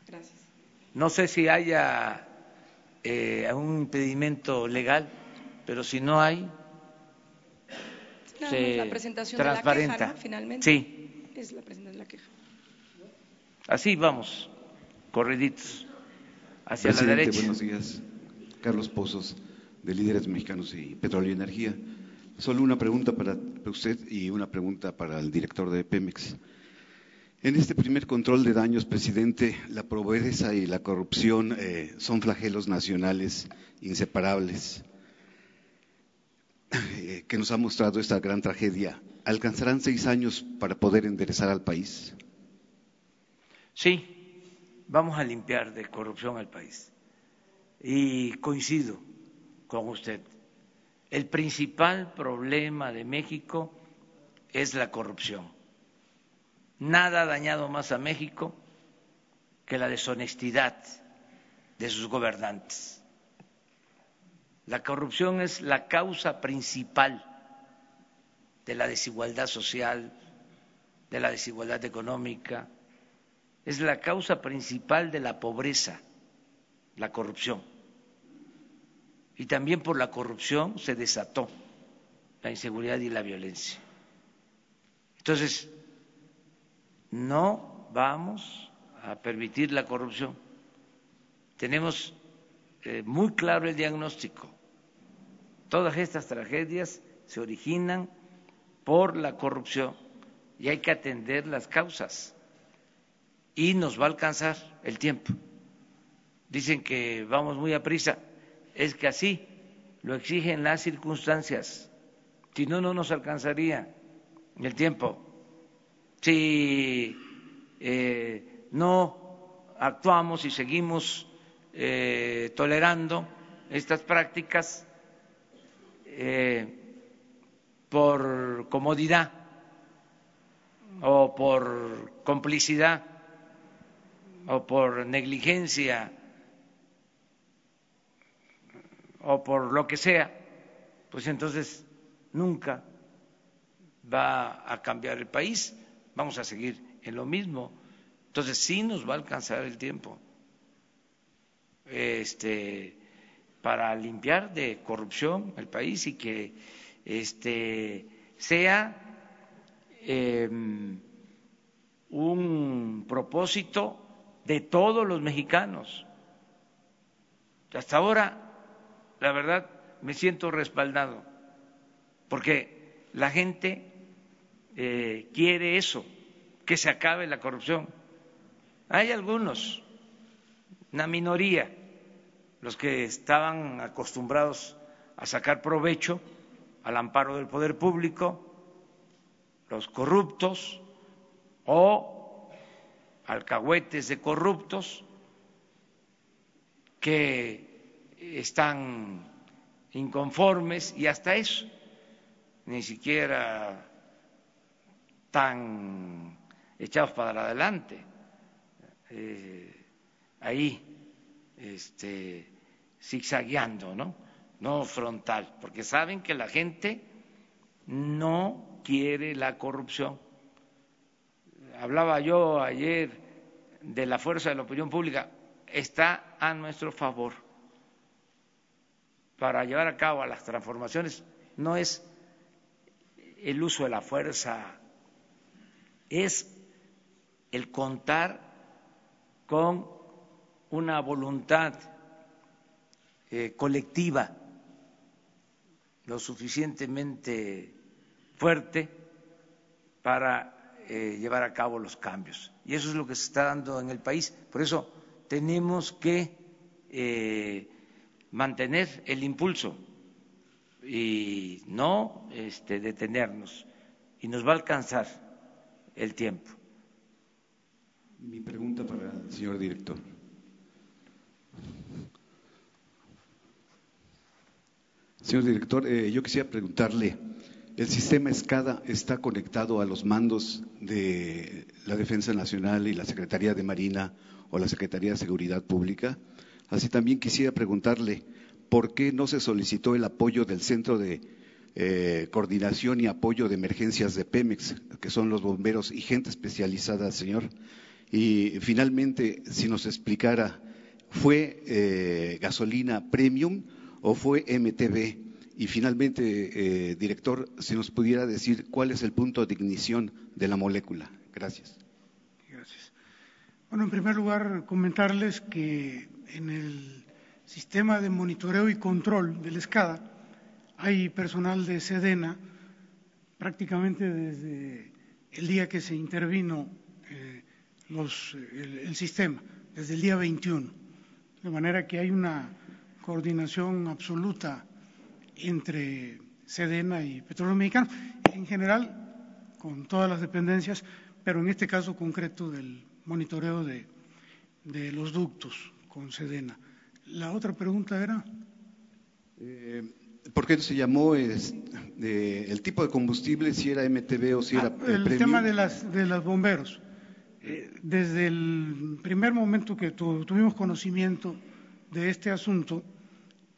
Gracias. No sé si haya eh, un impedimento legal, pero si no hay, se la presentación transparenta. de la queja, ¿no? Finalmente. Sí, Es la presentación de la queja. así vamos, corriditos, hacia la Presidente, derecha. buenos días. Carlos Pozos, de Líderes Mexicanos y Petróleo y Energía. Solo una pregunta para usted y una pregunta para el director de Pemex. En este primer control de daños, presidente, la pobreza y la corrupción eh, son flagelos nacionales inseparables eh, que nos ha mostrado esta gran tragedia. ¿Alcanzarán seis años para poder enderezar al país? Sí, vamos a limpiar de corrupción al país. Y coincido con usted. El principal problema de México es la corrupción. Nada ha dañado más a México que la deshonestidad de sus gobernantes. La corrupción es la causa principal de la desigualdad social, de la desigualdad económica, es la causa principal de la pobreza, la corrupción. Y también por la corrupción se desató la inseguridad y la violencia. Entonces, no vamos a permitir la corrupción. Tenemos eh, muy claro el diagnóstico. Todas estas tragedias se originan por la corrupción y hay que atender las causas y nos va a alcanzar el tiempo. Dicen que vamos muy a prisa, es que así lo exigen las circunstancias, si no, no nos alcanzaría el tiempo. Si eh, no actuamos y seguimos eh, tolerando estas prácticas eh, por comodidad o por complicidad o por negligencia o por lo que sea, pues entonces nunca va a cambiar el país, vamos a seguir en lo mismo. Entonces sí nos va a alcanzar el tiempo este, para limpiar de corrupción el país y que este, sea eh, un propósito de todos los mexicanos. Hasta ahora, la verdad, me siento respaldado, porque la gente eh, quiere eso, que se acabe la corrupción. Hay algunos, una minoría, los que estaban acostumbrados a sacar provecho al amparo del poder público, los corruptos o alcahuetes de corruptos que están inconformes y hasta eso, ni siquiera tan echados para adelante. Eh, ahí, este, zigzagueando, ¿no? No frontal, porque saben que la gente no quiere la corrupción. Hablaba yo ayer de la fuerza de la opinión pública, está a nuestro favor para llevar a cabo las transformaciones. No es el uso de la fuerza, es el contar con una voluntad eh, colectiva lo suficientemente fuerte para eh, llevar a cabo los cambios. Y eso es lo que se está dando en el país. Por eso tenemos que eh, mantener el impulso y no este, detenernos. Y nos va a alcanzar el tiempo. Mi pregunta para el señor director. Señor director, eh, yo quisiera preguntarle, ¿el sistema ESCADA está conectado a los mandos de la Defensa Nacional y la Secretaría de Marina o la Secretaría de Seguridad Pública? Así también quisiera preguntarle, ¿por qué no se solicitó el apoyo del Centro de eh, Coordinación y Apoyo de Emergencias de Pemex, que son los bomberos y gente especializada, señor? Y finalmente, si nos explicara, ¿fue eh, gasolina premium o fue MTB? Y finalmente, eh, director, si nos pudiera decir cuál es el punto de ignición de la molécula. Gracias. Gracias. Bueno, en primer lugar, comentarles que en el sistema de monitoreo y control del ESCADA hay personal de Sedena prácticamente desde el día que se intervino eh, los, el, sistema, desde el día 21. De manera que hay una coordinación absoluta entre Sedena y Petróleo Mexicano, en general con todas las dependencias, pero en este caso concreto del monitoreo de, de los ductos con Sedena. La otra pregunta era. Eh, ¿Por qué se llamó es, de, el tipo de combustible, si era MTB o si ah, era el, el tema de las de los bomberos? Eh, desde el primer momento que tu, tuvimos conocimiento de este asunto,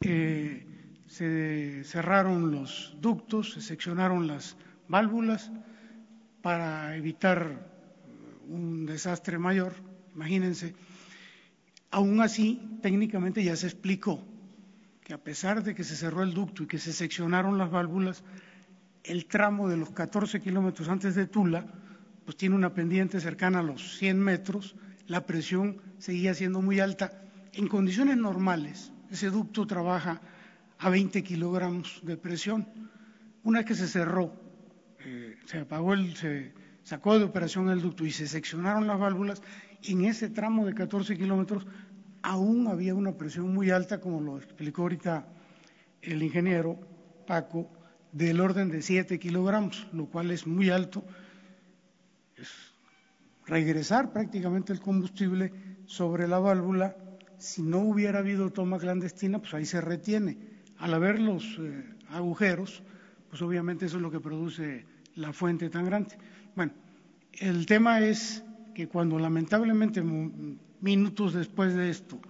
eh, se cerraron los ductos, se seccionaron las válvulas para evitar un desastre mayor, imagínense. Aún así, técnicamente ya se explicó que a pesar de que se cerró el ducto y que se seccionaron las válvulas, el tramo de los 14 kilómetros antes de Tula, pues tiene una pendiente cercana a los 100 metros, la presión seguía siendo muy alta. En condiciones normales, ese ducto trabaja a 20 kilogramos de presión. Una vez que se cerró, eh, se apagó el, se sacó de operación el ducto y se seccionaron las válvulas, en ese tramo de 14 kilómetros aún había una presión muy alta, como lo explicó ahorita el ingeniero Paco, del orden de 7 kilogramos, lo cual es muy alto. Es regresar prácticamente el combustible sobre la válvula. Si no hubiera habido toma clandestina, pues ahí se retiene. Al haber los eh, agujeros, pues obviamente eso es lo que produce la fuente tan grande. Bueno, el tema es que cuando lamentablemente minutos después de esto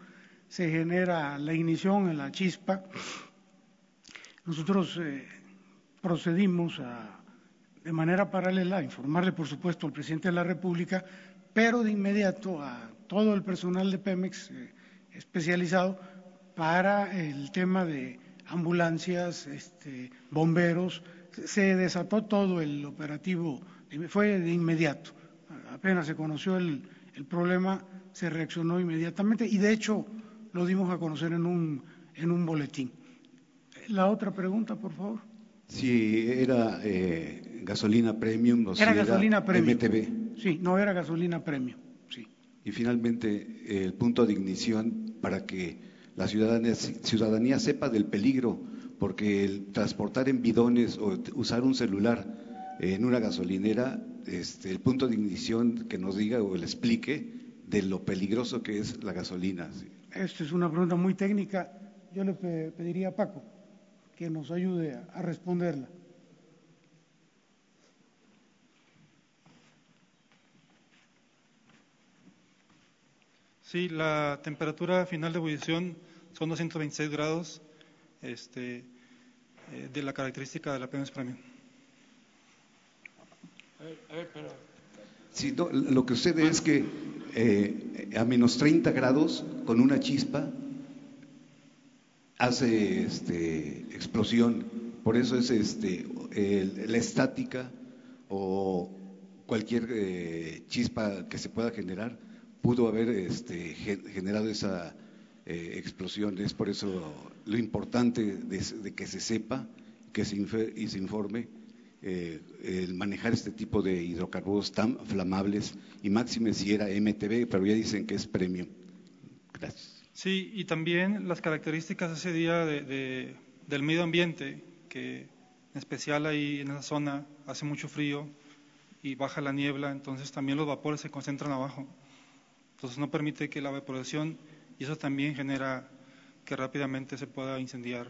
se genera la ignición en la chispa, nosotros eh, procedimos a, de manera paralela a informarle, por supuesto, al presidente de la República, pero de inmediato a todo el personal de Pemex eh, especializado para el tema de ambulancias, este, bomberos. Se desató todo el operativo, fue de inmediato. Apenas se conoció el, el problema, se reaccionó inmediatamente y de hecho lo dimos a conocer en un, en un boletín. La otra pregunta, por favor. Si era eh, gasolina premium o era si gasolina premium. MTB. Sí, no era gasolina premium. Sí. Y finalmente, el punto de ignición para que la ciudadanía, ciudadanía sepa del peligro, porque el transportar en bidones o usar un celular en una gasolinera, este, el punto de ignición que nos diga o le explique de lo peligroso que es la gasolina. ¿sí? Esta es una pregunta muy técnica. Yo le pediría a Paco que nos ayude a, a responderla. Sí, la temperatura final de ebullición son 226 grados este, eh, de la característica de la Pemex Premium. A ver, a ver, pero... Sí, no, lo que sucede es que eh, a menos 30 grados, con una chispa, hace este, explosión. Por eso es este, el, la estática o cualquier eh, chispa que se pueda generar pudo haber este, generado esa eh, explosión. Es por eso lo importante de, que se sepa que se y se informe eh, el manejar este tipo de hidrocarburos tan flamables y máxime si era MTB, pero ya dicen que es premium. Gracias. Sí, y también las características ese día de, del medio ambiente, que en especial ahí en esa zona hace mucho frío y baja la niebla, entonces también los vapores se concentran abajo. Entonces no permite que la evaporación, y eso también genera que rápidamente se pueda incendiar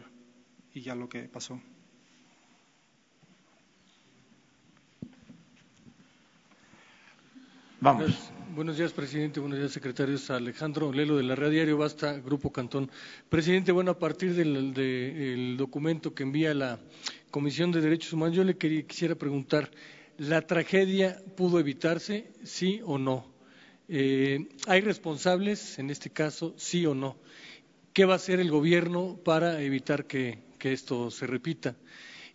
y ya lo que pasó. Vamos. Buenos días, presidente. Buenos días, secretarios. Alejandro Lelo de la Red Diario Basta, Grupo Cantón. Presidente, bueno, a partir del, documento que envía la Comisión de Derechos Humanos, yo le quisiera preguntar, ¿la tragedia pudo evitarse, sí o no? Eh, ¿Hay responsables en este caso, sí o no? ¿Qué va a hacer el gobierno para evitar que esto se repita?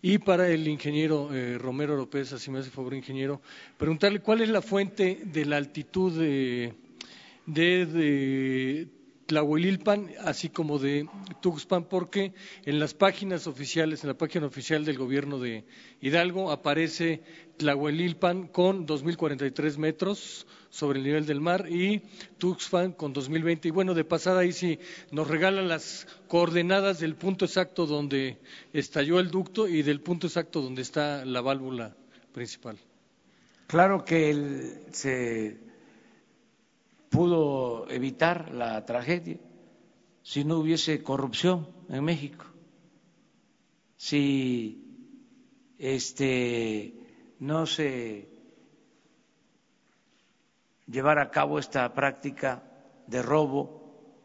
Y para el ingeniero eh, Romero López, así me hace favor, ingeniero, preguntarle cuál es la fuente de la altitud de, de, Tlahuelilpan, así como de Tuxpan, porque en las páginas oficiales, en la página oficial del gobierno de Hidalgo, aparece Tlahuelilpan con 2.043 metros sobre el nivel del mar y Tuxpan con 2020. Y bueno, de pasada ahí sí nos regalan las coordenadas del punto exacto donde estalló el ducto y del punto exacto donde está la válvula principal. Claro que se pudo evitar la tragedia si no hubiese corrupción en México, si este no se llevar a cabo esta práctica de robo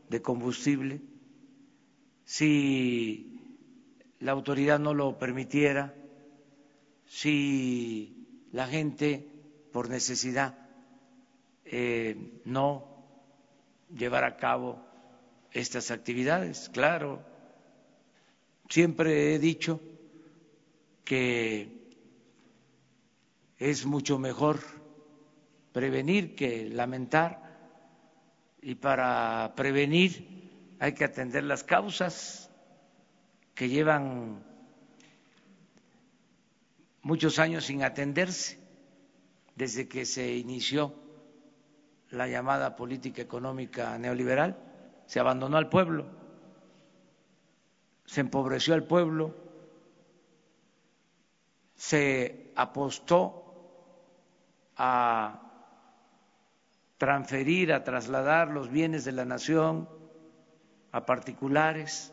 de combustible, si la autoridad no lo permitiera, si la gente por necesidad eh, no llevar a cabo estas actividades. Claro, siempre he dicho que es mucho mejor prevenir que lamentar y para prevenir hay que atender las causas que llevan muchos años sin atenderse desde que se inició la llamada política económica neoliberal, se abandonó al pueblo, se empobreció al pueblo, se apostó a transferir, a trasladar los bienes de la nación a particulares,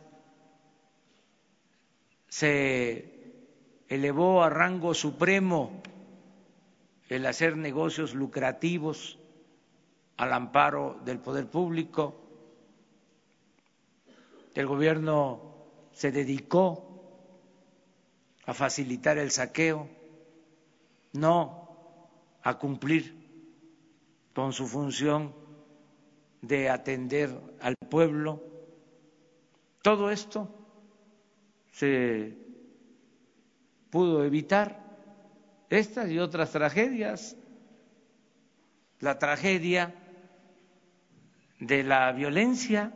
se elevó a rango supremo el hacer negocios lucrativos al amparo del poder público. El gobierno se dedicó a facilitar el saqueo, no a cumplir con su función de atender al pueblo. Todo esto se pudo evitar, estas y otras tragedias, la tragedia de la violencia,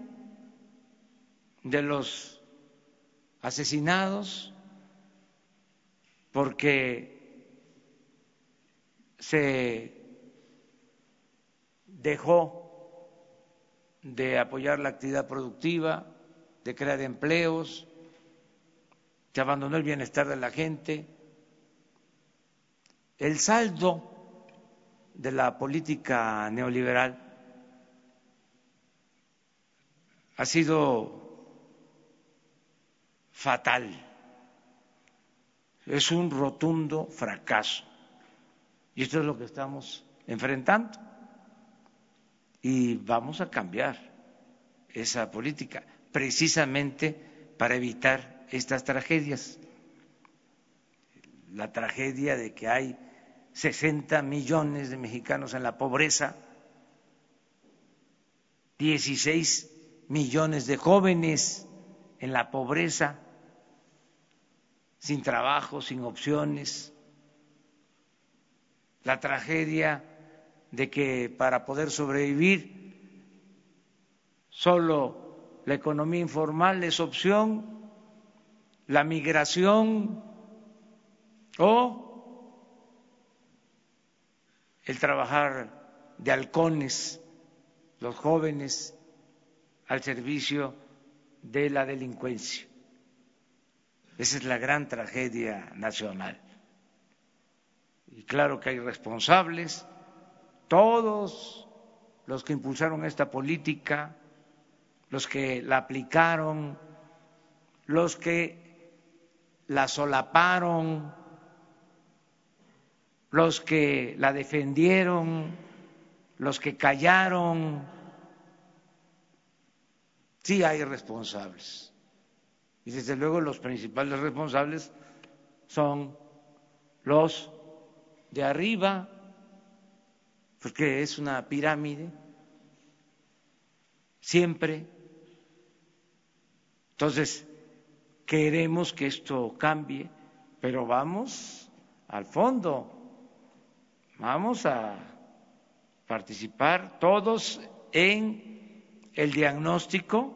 de los asesinados, porque se dejó de apoyar la actividad productiva, de crear empleos, se abandonó el bienestar de la gente. El saldo de la política neoliberal ha sido fatal, es un rotundo fracaso. Y esto es lo que estamos enfrentando y vamos a cambiar esa política precisamente para evitar estas tragedias. La tragedia de que hay 60 millones de mexicanos en la pobreza, 16 millones de jóvenes en la pobreza, sin trabajo, sin opciones, la tragedia de que para poder sobrevivir solo la economía informal es opción, la migración o el trabajar de halcones, los jóvenes al servicio de la delincuencia. Esa es la gran tragedia nacional. Y claro que hay responsables, todos los que impulsaron esta política, los que la aplicaron, los que la solaparon, los que la defendieron, los que callaron. Sí hay responsables. Y desde luego los principales responsables son los de arriba, porque es una pirámide, siempre. Entonces, queremos que esto cambie, pero vamos al fondo, vamos a participar todos en el diagnóstico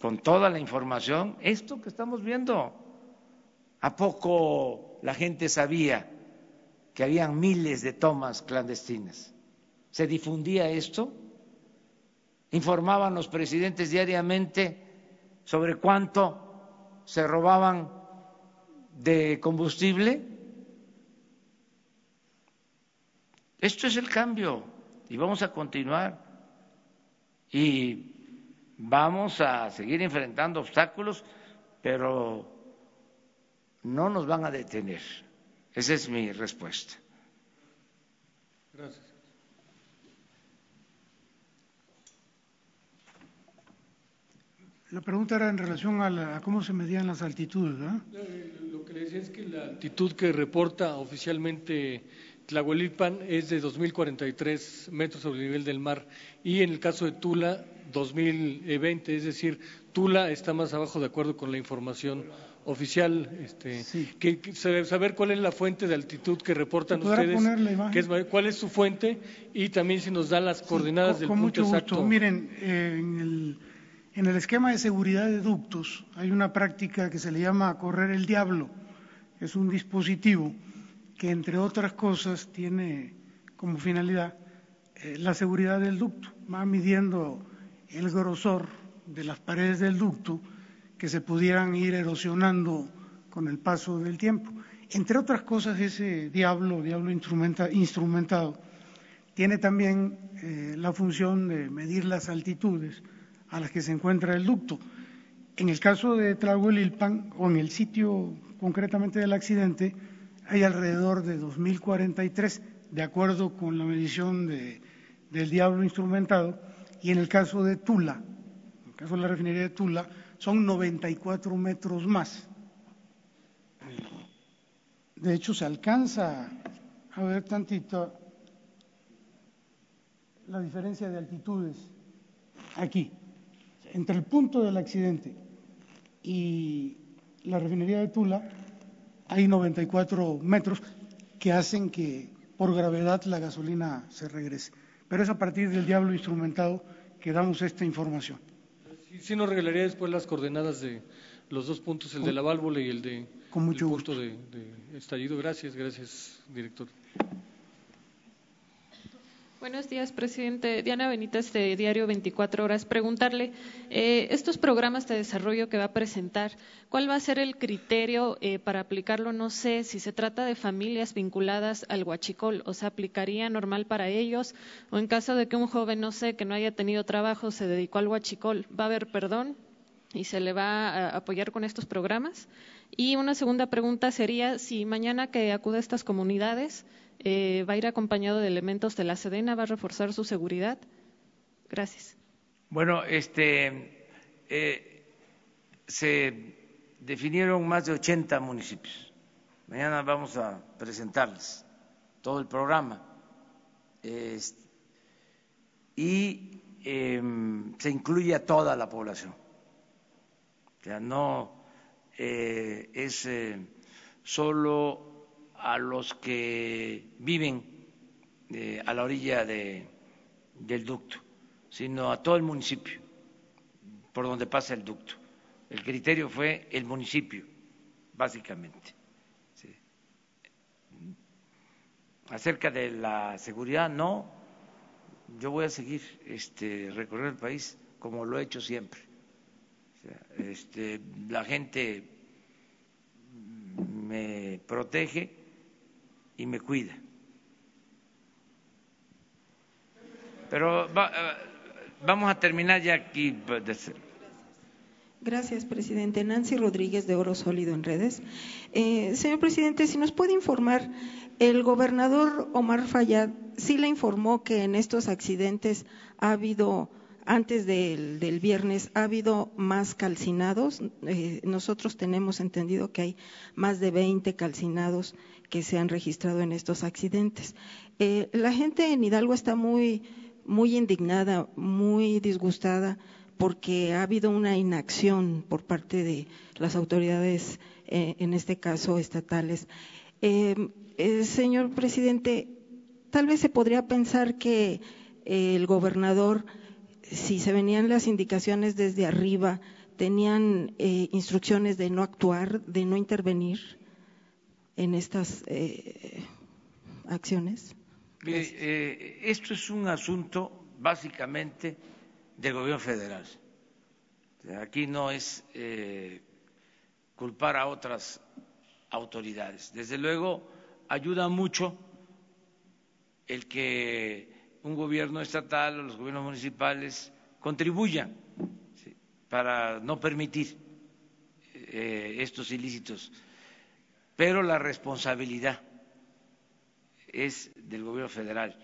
con toda la información. Esto que estamos viendo, ¿a poco la gente sabía que habían miles de tomas clandestinas? ¿Se difundía esto? ¿Informaban los presidentes diariamente sobre cuánto se robaban de combustible? Esto es el cambio y vamos a continuar. Y vamos a seguir enfrentando obstáculos, pero no nos van a detener. Esa es mi respuesta. Gracias. La pregunta era en relación a, la- a cómo se medían las altitudes, ¿verdad? Eh, Lo que le decía es que la altitud que reporta oficialmente Tlahuelilpan es de 2.043 metros sobre el nivel del mar y en el caso de Tula 2.020, es decir, Tula está más abajo de acuerdo con la información oficial. Este, que, que saber cuál es la fuente de altitud que reportan ¿Se podrá ustedes, que es cuál es su fuente y también si nos da las coordenadas Con, del con punto mucho exacto. Miren, eh, en, el, en el esquema de seguridad de ductos hay una práctica que se le llama correr el diablo. Es un dispositivo que, entre otras cosas, tiene como finalidad eh, la seguridad del ducto. Va midiendo el grosor de las paredes del ducto que se pudieran ir erosionando con el paso del tiempo. Entre otras cosas, ese diablo, diablo instrumenta- instrumentado, tiene también eh, la función de medir las altitudes a las que se encuentra el ducto. En el caso de Tlahuelilpan, o en el sitio concretamente del accidente, hay alrededor de 2.043, de acuerdo con la medición de- del diablo instrumentado, y en el caso de Tula, en el caso de la refinería de Tula, son 94 metros más. De hecho, se alcanza a ver tantito la diferencia de altitudes aquí, entre el punto del accidente y la refinería de Tula, hay 94 metros que hacen que por gravedad la gasolina se regrese. Pero es a partir del diablo instrumentado que damos esta información. Sí, sí nos regalaría después las coordenadas de los dos puntos, el de la válvula y el de Con mucho el punto de, de estallido. Gracias, gracias, director. Buenos días, presidente. Diana Benítez, de Diario 24 Horas. Preguntarle, eh, estos programas de desarrollo que va a presentar, ¿cuál va a ser el criterio eh, para aplicarlo? No sé si se trata de familias vinculadas al huachicol, o sea, ¿aplicaría normal para ellos? O en caso de que un joven, no sé, que no haya tenido trabajo, se dedicó al huachicol, ¿va a haber perdón y se le va a apoyar con estos programas? Y una segunda pregunta sería si mañana que acude a estas comunidades eh, va a ir acompañado de elementos de la Sedena, va a reforzar su seguridad. Gracias. Bueno, este, eh, se definieron más de 80 municipios. Mañana vamos a presentarles todo el programa. Es- y em, se incluye a toda la población. O sea, no eh, es eh, solo a los que viven eh, a la orilla de- del ducto. sino a todo el municipio por donde pasa el ducto. El criterio fue el municipio, básicamente. Sí. Acerca de la seguridad, no. Yo voy a seguir este, recorrer el país como lo he hecho siempre. Este, la gente me protege y me cuida. Pero va, vamos a terminar ya aquí. Gracias, presidente. Nancy Rodríguez de Oro Sólido en redes. Eh, señor presidente, si nos puede informar, el gobernador Omar Fayad sí le informó que en estos accidentes ha habido, antes del, del viernes, ha habido más calcinados. Eh, nosotros tenemos entendido que hay más de 20 calcinados que se han registrado en estos accidentes. Eh, la gente en Hidalgo está muy muy indignada, muy disgustada, porque ha habido una inacción por parte de las autoridades, eh, en este caso estatales. Eh, señor presidente, tal vez se podría pensar que el gobernador, si se venían las indicaciones desde arriba, tenían instrucciones de no actuar, de no intervenir en estas acciones. Mire, eh, esto es un asunto básicamente del gobierno federal. Aquí no es eh, culpar a otras autoridades. Desde luego, ayuda mucho el que un gobierno estatal o los gobiernos municipales contribuyan para no permitir eh, estos ilícitos, pero la responsabilidad es del gobierno federal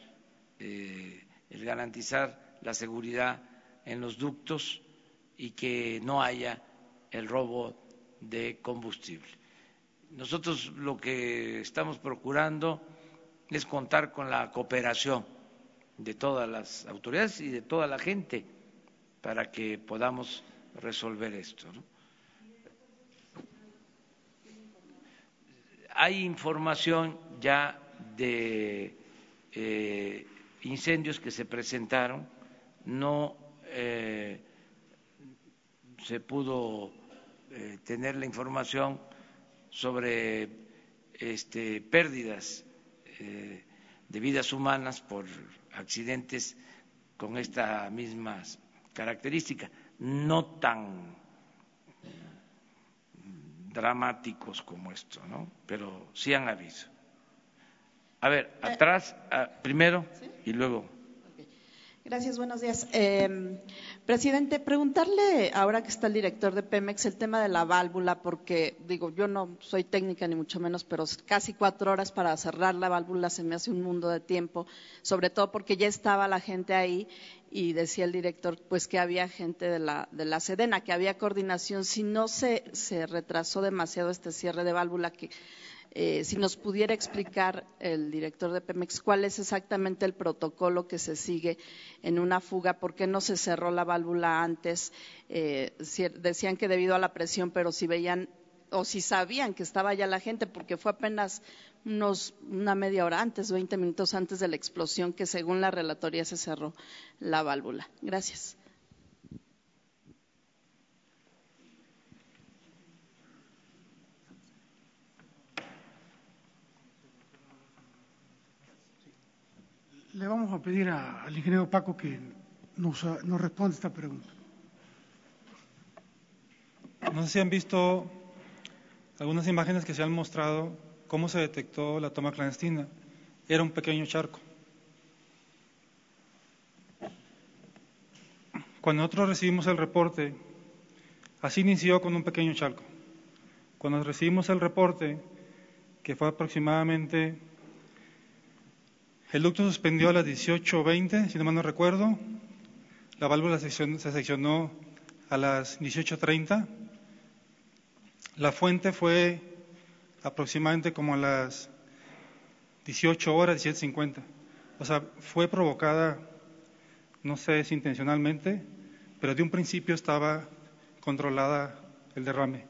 eh, el garantizar la seguridad en los ductos y que no haya el robo de combustible. Nosotros lo que estamos procurando es contar con la cooperación de todas las autoridades y de toda la gente para que podamos resolver esto. Hay información ya de eh, incendios que se presentaron, no eh, se pudo eh, tener la información sobre este, pérdidas de vidas humanas por accidentes con estas mismas características, no tan dramáticos como esto, ¿no? pero sí han habido. A ver, Eh, atrás, primero y luego. Gracias, buenos días. Eh, presidente, preguntarle, ahora que está el director de Pemex, el tema de la válvula, porque digo, yo no soy técnica ni mucho menos, pero casi cuatro horas para cerrar la válvula se me hace un mundo de tiempo, sobre todo porque ya estaba la gente ahí y decía el director, pues que había gente de la, de la Sedena, que había coordinación. Si no se, se retrasó demasiado este cierre de válvula, que eh, si nos pudiera explicar el director de Pemex cuál es exactamente el protocolo que se sigue en una fuga, por qué no se cerró la válvula antes. Eh, decían que debido a la presión, pero si veían o si sabían que estaba ya la gente, porque fue apenas unos, una media hora antes, 20 minutos antes de la explosión, que según la relatoría se cerró la válvula. Gracias. Le vamos a pedir a- al ingeniero Paco que nos, nos responda esta pregunta. No sé si han visto algunas imágenes que se han mostrado cómo se detectó la toma clandestina. Era un pequeño charco. Cuando nosotros recibimos el reporte, así inició con un pequeño charco. Cuando recibimos el reporte, que fue aproximadamente, el ducto suspendió a las 18.20, si no mal no recuerdo, la válvula se seccionó a las 18.30, la fuente fue aproximadamente como a las 18 horas, 17.50. O sea, fue provocada, no sé si intencionalmente, pero de un principio estaba controlada el derrame.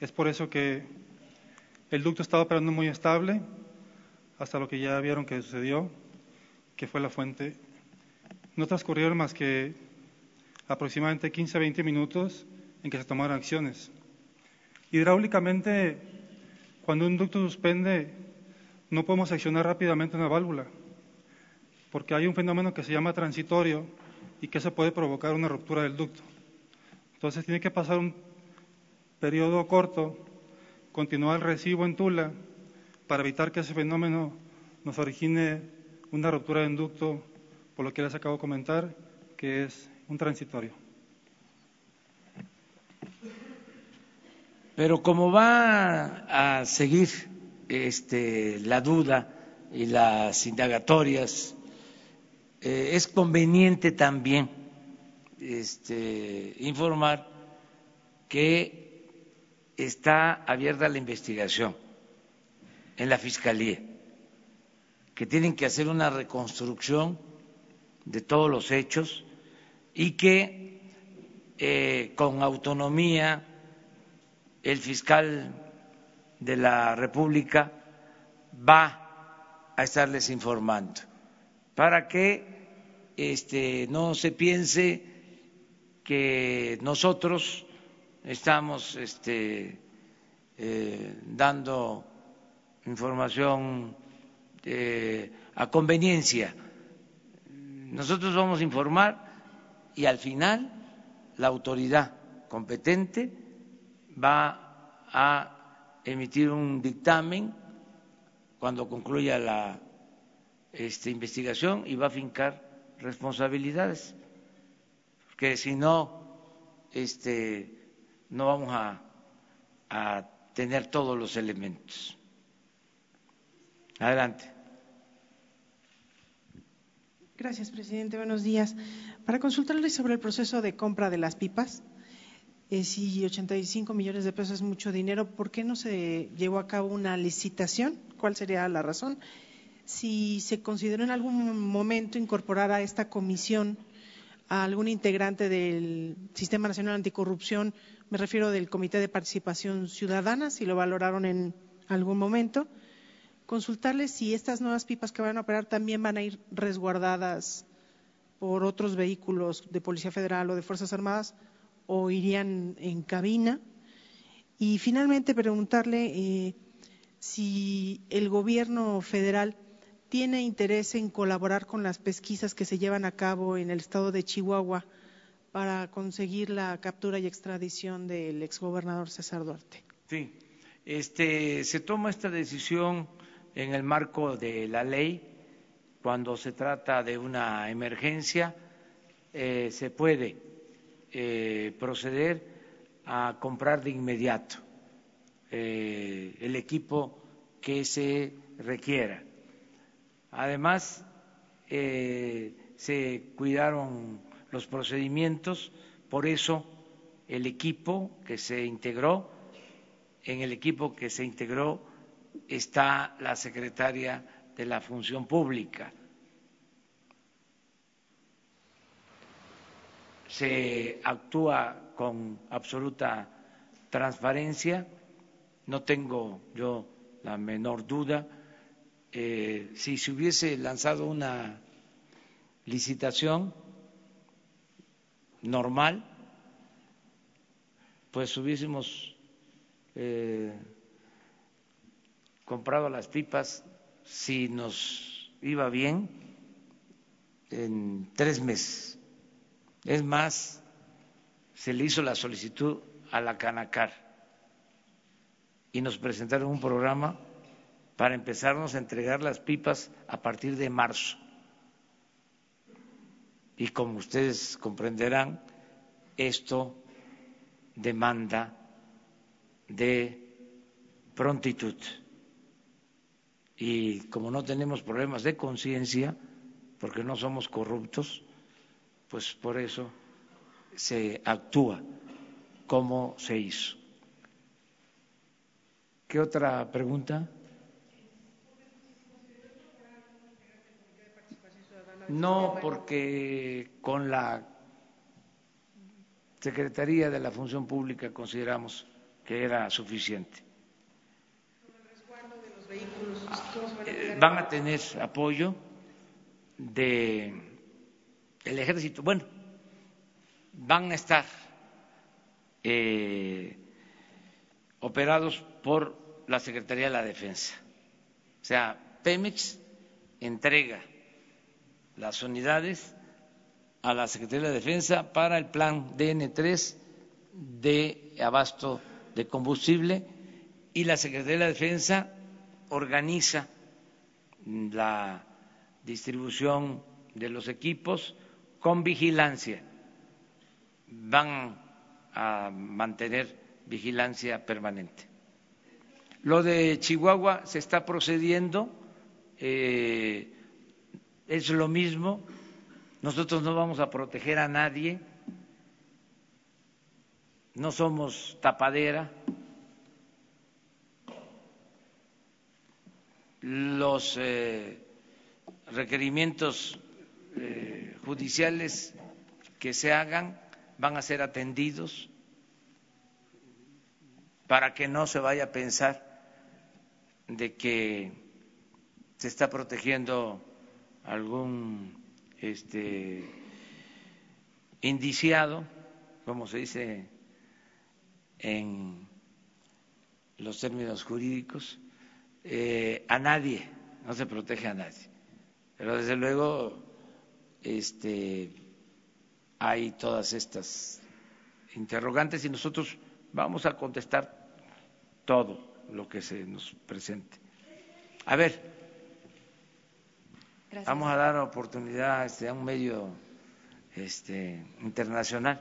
Es por eso que el ducto estaba operando muy estable hasta lo que ya vieron que sucedió, que fue la fuente no transcurrieron más que aproximadamente 15 a 20 minutos en que se tomaron acciones. Hidráulicamente, cuando un ducto suspende, no podemos accionar rápidamente una válvula, porque hay un fenómeno que se llama transitorio y que se puede provocar una ruptura del ducto. Entonces tiene que pasar un periodo corto, continuar el recibo en Tula, para evitar que ese fenómeno nos origine una ruptura del ducto, por lo que les acabo de comentar, que es un transitorio. Pero como va a seguir este, la duda y las indagatorias, eh, es conveniente también este, informar que está abierta la investigación en la Fiscalía, que tienen que hacer una reconstrucción de todos los hechos y que eh, con autonomía el fiscal de la República va a estarles informando para que este, no se piense que nosotros estamos este, eh, dando información eh, a conveniencia. Nosotros vamos a informar y al final la autoridad competente va a emitir un dictamen cuando concluya la este, investigación y va a fincar responsabilidades, porque si no, este, no vamos a, a tener todos los elementos. Adelante. Gracias, presidente. Buenos días. Para consultarle sobre el proceso de compra de las pipas, eh, si 85 millones de pesos es mucho dinero, ¿por qué no se llevó a cabo una licitación? ¿Cuál sería la razón? Si se consideró en algún momento incorporar a esta comisión a algún integrante del Sistema Nacional Anticorrupción, me refiero del Comité de Participación Ciudadana, si lo valoraron en algún momento consultarles si estas nuevas pipas que van a operar también van a ir resguardadas por otros vehículos de Policía Federal o de Fuerzas Armadas o irían en cabina. Y finalmente preguntarle eh, si el gobierno federal tiene interés en colaborar con las pesquisas que se llevan a cabo en el estado de Chihuahua para conseguir la captura y extradición del exgobernador César Duarte. Sí, este, se toma esta decisión en el marco de la ley, cuando se trata de una emergencia, eh, se puede eh, proceder a comprar de inmediato eh, el equipo que se requiera. Además, se cuidaron los procedimientos, por eso el equipo que se integró, en el equipo que se integró está la secretaria de la Función Pública. Se actúa con absoluta transparencia, no tengo yo la menor duda. Eh, si se hubiese lanzado una licitación normal, pues hubiésemos eh, comprado las pipas, si nos iba bien, en tres meses. Es más, se le hizo la solicitud a la Canacar y nos presentaron un programa para empezarnos a entregar las pipas a partir de marzo. Y como ustedes comprenderán, esto demanda de prontitud y como no tenemos problemas de conciencia, porque no somos corruptos, pues por eso se actúa como se hizo. ¿Qué otra pregunta? No, porque con la Secretaría de la Función Pública consideramos que era suficiente. van a tener apoyo de el ejército, bueno, van a estar eh, operados por la Secretaría de la Defensa. O sea, Pemex entrega las unidades a la Secretaría de la Defensa para el plan DN3 de abasto de combustible y la Secretaría de la Defensa organiza la distribución de los equipos con vigilancia. Van a mantener vigilancia permanente. Lo de Chihuahua se está procediendo, eh, es lo mismo, nosotros no vamos a proteger a nadie, no somos tapadera. Los eh, requerimientos eh, judiciales que se hagan van a ser atendidos para que no se vaya a pensar de que se está protegiendo algún este indiciado, como se dice en los términos jurídicos, eh, a nadie, no se protege a nadie. Pero desde luego este, hay todas estas interrogantes y nosotros vamos a contestar todo lo que se nos presente. A ver, Gracias. vamos a dar oportunidad este, a un medio este, internacional.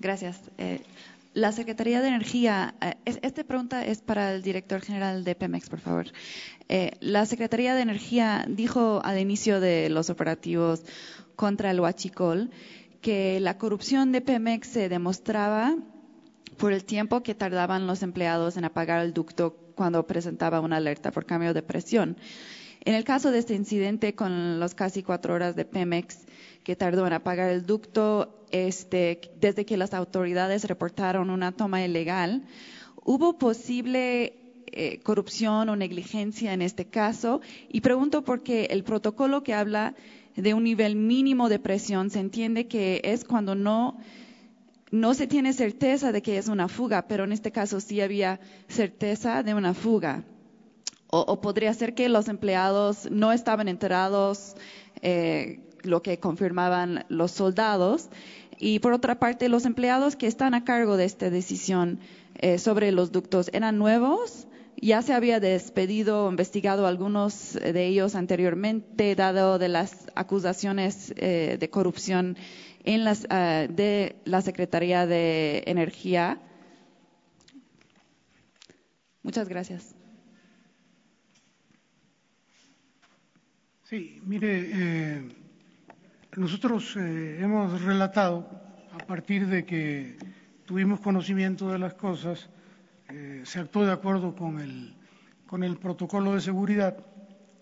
Gracias. Eh, la Secretaría de Energía, eh, es- esta pregunta es para el director general de Pemex, por favor. Eh, la Secretaría de Energía dijo al inicio de los operativos contra el huachicol que la corrupción de Pemex se demostraba por el tiempo que tardaban los empleados en apagar el ducto cuando presentaba una alerta por cambio de presión. En el caso de este incidente con las casi cuatro horas de Pemex que tardó en apagar el ducto, este, desde que las autoridades reportaron una toma ilegal, ¿hubo posible eh, corrupción o negligencia en este caso? Y pregunto porque el protocolo que habla de un nivel mínimo de presión se entiende que es cuando no no se tiene certeza de que es una fuga, pero en este caso sí había certeza de una fuga. O, podría ser que los empleados no estaban enterados, eh, lo que confirmaban los soldados. Y por otra parte, los empleados que están a cargo de esta decisión eh, sobre los ductos eran nuevos. Ya se había despedido o investigado algunos de ellos anteriormente, dado de las acusaciones eh, de corrupción en las, ah, de la Secretaría de Energía. Muchas gracias. Sí, mire, eh, nosotros eh, hemos relatado a partir de que tuvimos conocimiento de las cosas, eh, se actuó de acuerdo con el, con el protocolo de seguridad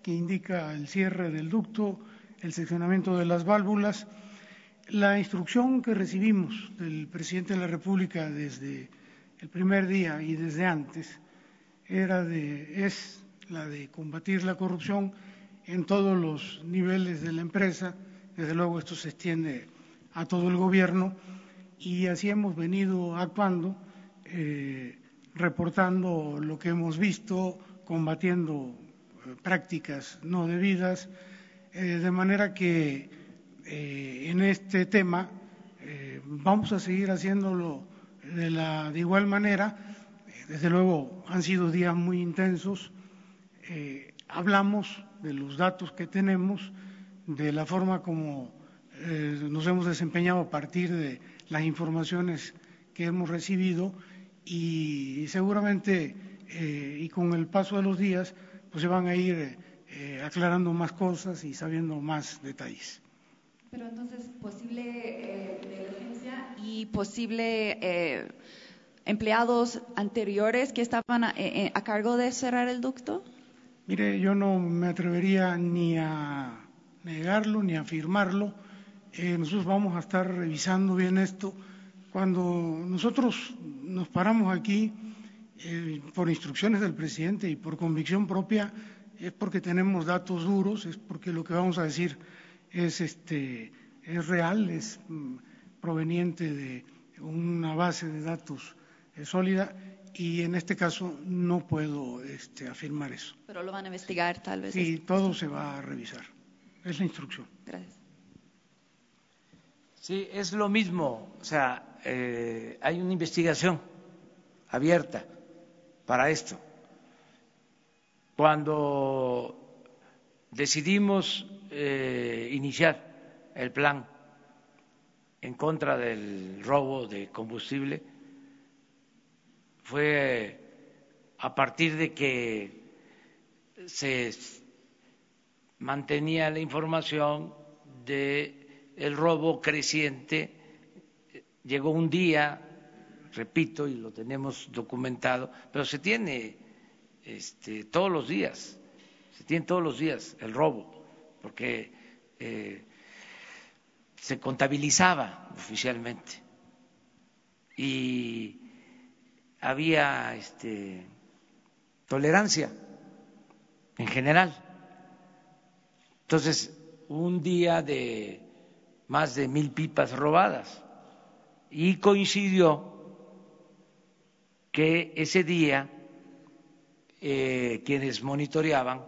que indica el cierre del ducto, el seccionamiento de las válvulas. La instrucción que recibimos del presidente de la República desde el primer día y desde antes era de, es la de combatir la corrupción en todos los niveles de la empresa. Desde luego esto se extiende a todo el gobierno y así hemos venido actuando, eh, reportando lo que hemos visto, combatiendo eh, prácticas no debidas, eh, de manera que en este tema vamos a seguir haciéndolo de, la, de igual manera. Desde luego han sido días muy intensos. Hablamos de los datos que tenemos, de la forma como eh, nos hemos desempeñado a partir de las informaciones que hemos recibido y, seguramente eh, y con el paso de los días pues se van a ir eh, aclarando más cosas y sabiendo más detalles. Pero entonces, posible eh, negligencia y posible eh, empleados anteriores que estaban a, eh, a cargo de cerrar el ducto. Mire, yo no me atrevería ni a negarlo ni afirmarlo. Eh, nosotros vamos a estar revisando bien esto. Cuando nosotros nos paramos aquí eh, por instrucciones del presidente y por convicción propia, es porque tenemos datos duros, es porque lo que vamos a decir es este, es real, es mm, proveniente de una base de datos eh, sólida y en este caso no puedo este, afirmar eso. Pero lo van a investigar tal vez. Sí, todo se va a revisar. Es la instrucción. Gracias. Sí, es lo mismo. O sea, eh, hay una investigación abierta para esto. Cuando decidimos eh, iniciar el plan en contra del robo de combustible, fue a partir de que se mantenía la información de el robo creciente. Llegó un día, repito, y lo tenemos documentado, pero se tiene este, todos los días, se tiene todos los días el robo, porque eh, se contabilizaba oficialmente y había este, tolerancia en general. Entonces, un día de más de mil pipas robadas y coincidió que ese día eh, quienes monitoreaban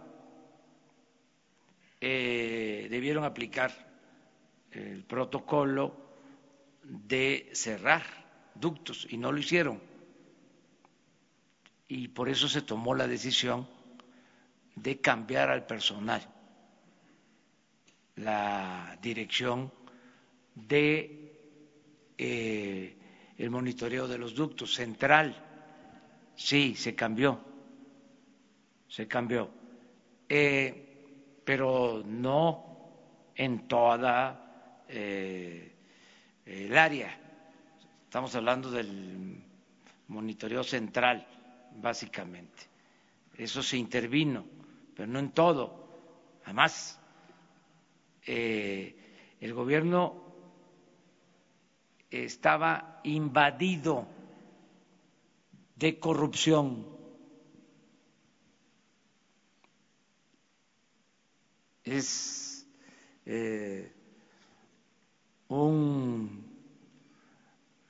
eh, debieron aplicar el protocolo de cerrar ductos y no lo hicieron. Y por eso se tomó la decisión de cambiar al personal la dirección de eh, el monitoreo de los ductos central. Sí se cambió se cambió. Eh, pero no en toda eh, el área. Estamos hablando del monitoreo central básicamente. Eso se intervino pero no en todo además eh, el gobierno estaba invadido de corrupción. Es eh, un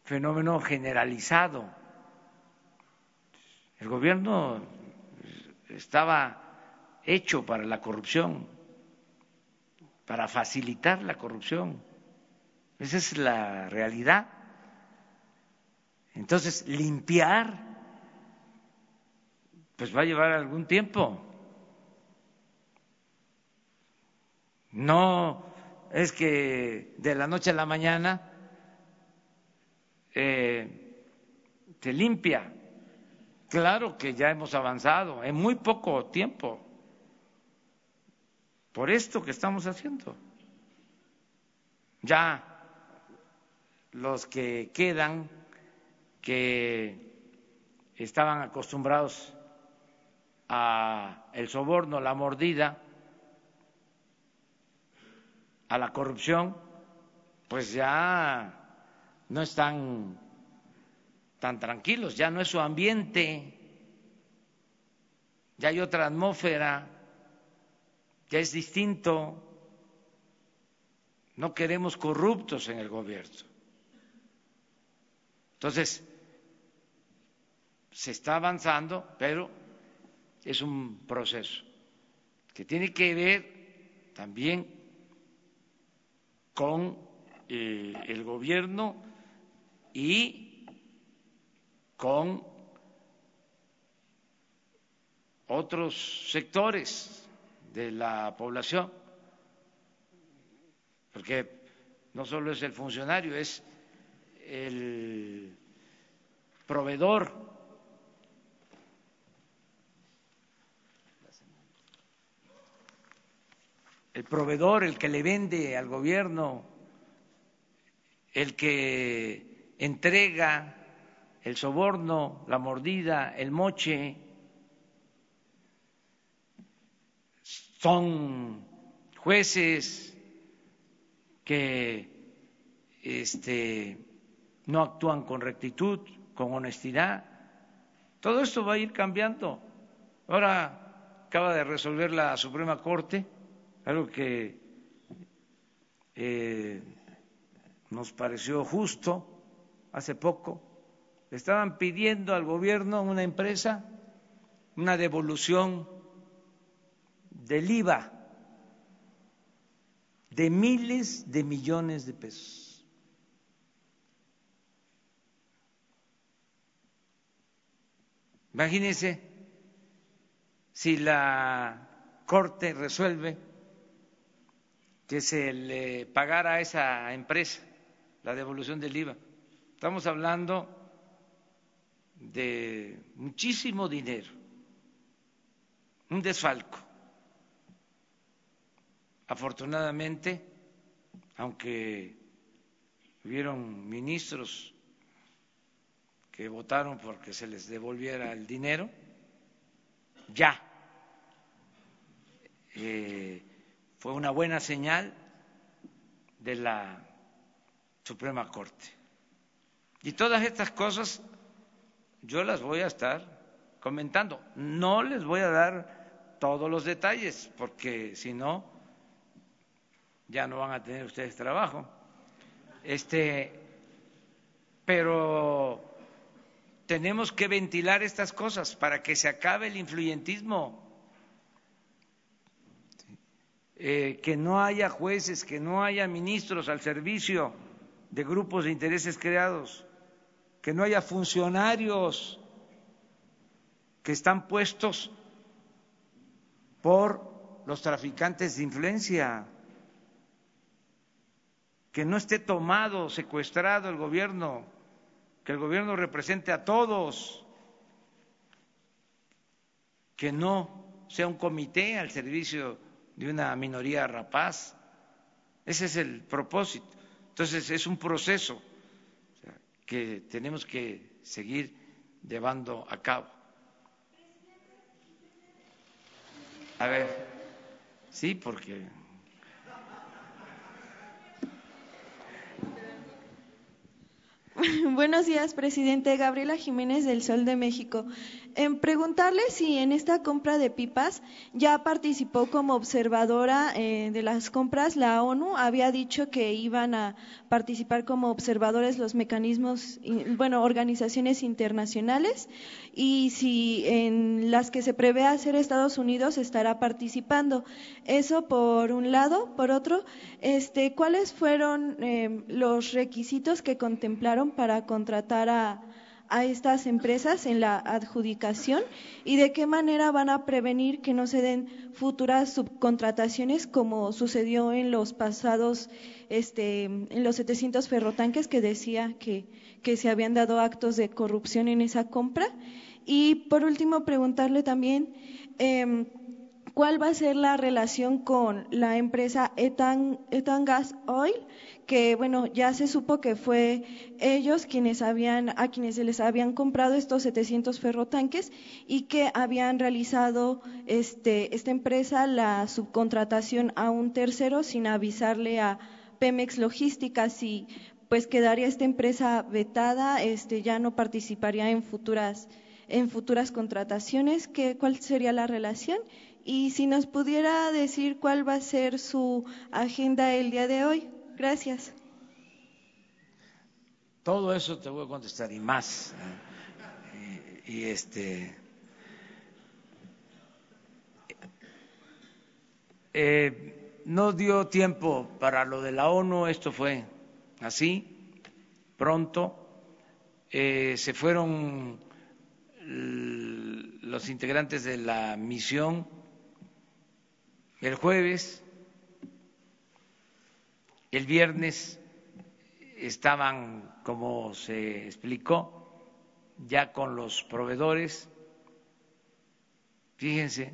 fenómeno generalizado. El gobierno estaba hecho para la corrupción para facilitar la corrupción. Esa es la realidad. Entonces, limpiar, pues va a llevar algún tiempo. No es que de la noche a la mañana eh, se limpia. Claro que ya hemos avanzado en muy poco tiempo por esto que estamos haciendo. Ya los que quedan, que estaban acostumbrados a el soborno, la mordida, a la corrupción, pues ya no están tan tranquilos, ya no es su ambiente, ya hay otra atmósfera es distinto. No queremos corruptos en el gobierno. Entonces, se está avanzando, pero es un proceso que tiene que ver también con eh, el gobierno y con otros sectores de la población, porque no solo es el funcionario, es el proveedor. El proveedor, el que le vende al gobierno, el que entrega el soborno, la mordida, el moche, son jueces que este, no actúan con rectitud, con honestidad. Todo esto va a ir cambiando. Ahora acaba de resolver la Suprema Corte algo que eh, nos pareció justo hace poco. Estaban pidiendo al gobierno, una empresa, una devolución del IVA de miles de millones de pesos. Imagínense si la Corte resuelve que se le pagara a esa empresa la devolución del IVA. Estamos hablando de muchísimo dinero, un desfalco. Afortunadamente, aunque hubieron ministros que votaron porque se les devolviera el dinero, ya eh, fue una buena señal de la Suprema Corte. Y todas estas cosas yo las voy a estar comentando. No les voy a dar todos los detalles, porque si no, ya no van a tener ustedes trabajo. Este, pero tenemos que ventilar estas cosas para que se acabe el influyentismo. Eh, que no haya jueces, que no haya ministros al servicio de grupos de intereses creados, que no haya funcionarios que están puestos por los traficantes de influencia, que no esté tomado, secuestrado el gobierno, que el gobierno represente a todos, que no sea un comité al servicio de una minoría rapaz. Ese es el propósito. Entonces es un proceso que tenemos que seguir llevando a cabo. A ver, sí, porque Buenos días, presidente. Gabriela Jiménez del Sol de México. En preguntarle si en esta compra de pipas ya participó como observadora eh, de las compras. La ONU había dicho que iban a participar como observadores los mecanismos, bueno, organizaciones internacionales y si en las que se prevé hacer Estados Unidos estará participando. Eso por un lado. Por otro, este, ¿cuáles fueron eh, los requisitos que contemplaron para contratar a, estas empresas en la adjudicación y de qué manera van a prevenir que no se den futuras subcontrataciones como sucedió en los pasados, este, en los 700 ferrotanques que decía que, que se habían dado actos de corrupción en esa compra. Y por último, preguntarle también eh, cuál va a ser la relación con la empresa Etan, Etan Gas Oil que bueno, ya se supo que fue ellos quienes habían, a quienes se les habían comprado estos 700 ferrotanques y que habían realizado este, esta empresa la subcontratación a un tercero sin avisarle a Pemex Logística y pues quedaría esta empresa vetada, este, ya no participaría en futuras, en futuras contrataciones, ¿qué, ¿cuál sería la relación? Y si nos pudiera decir cuál va a ser su agenda el día de hoy. Gracias. Todo eso te voy a contestar y más. Y, este. Eh, no dio tiempo para lo de la ONU, esto fue así, pronto. Eh, se fueron los integrantes de la misión el jueves el viernes estaban, como se explicó, ya con los proveedores. Fíjense,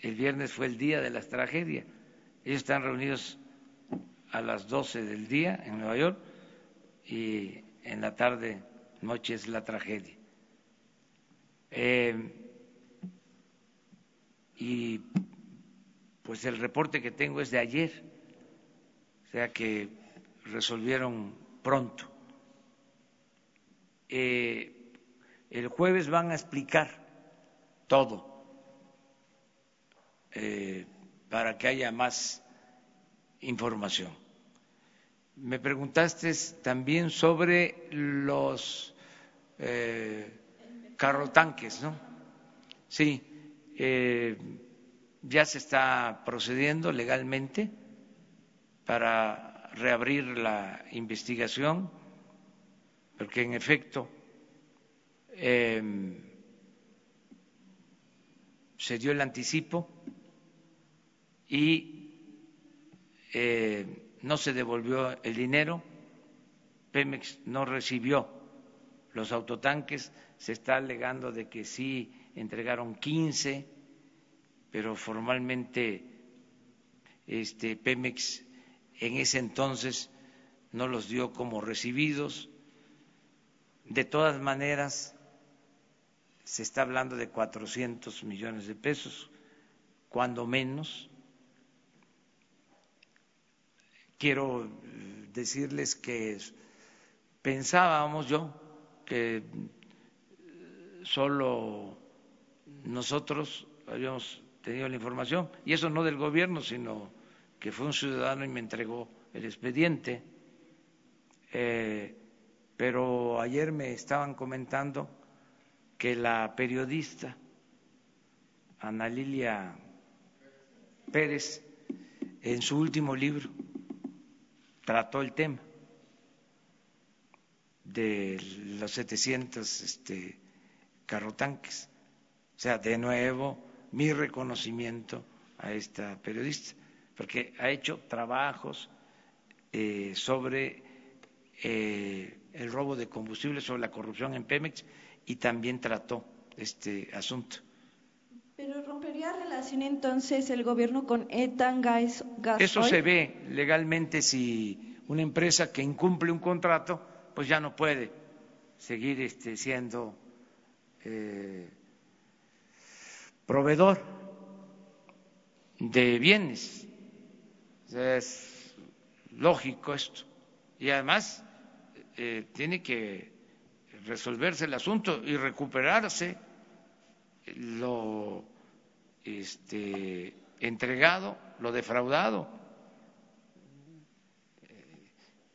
el viernes fue el día de la tragedia. Ellos están reunidos a las 12 del día en Nueva York y en la tarde, noche es la tragedia. Eh, y pues el reporte que tengo es de ayer o sea que resolvieron pronto. Eh, el jueves van a explicar todo eh, para que haya más información. me preguntaste también sobre los eh, carrotanques, ¿no? Sí, eh, ya se está procediendo legalmente para reabrir la investigación, porque en efecto eh, se dio el anticipo y eh, no se devolvió el dinero, Pemex no recibió los autotanques, se está alegando de que sí entregaron 15, pero formalmente este, Pemex en ese entonces no los dio como recibidos. De todas maneras, se está hablando de 400 millones de pesos, cuando menos. Quiero eh, decirles que pensábamos yo que eh, solo nosotros habíamos tenido la información, y eso no del gobierno, sino que fue un ciudadano y me entregó el expediente. Eh, pero ayer me estaban comentando que la periodista Ana Lilia Pérez en su último libro trató el tema de los 700 este, carrotanques. O sea, de nuevo, mi reconocimiento a esta periodista, porque ha hecho trabajos eh, sobre eh, el robo de combustible, sobre la corrupción en Pemex y también trató este asunto. Pero rompería relación entonces el gobierno con Etan Gas. Eso se ve legalmente si una empresa que incumple un contrato, pues ya no puede seguir este, siendo eh, proveedor de bienes. es lógico esto. Y además eh, tiene que resolverse el asunto y recuperarse lo este, entregado, lo defraudado.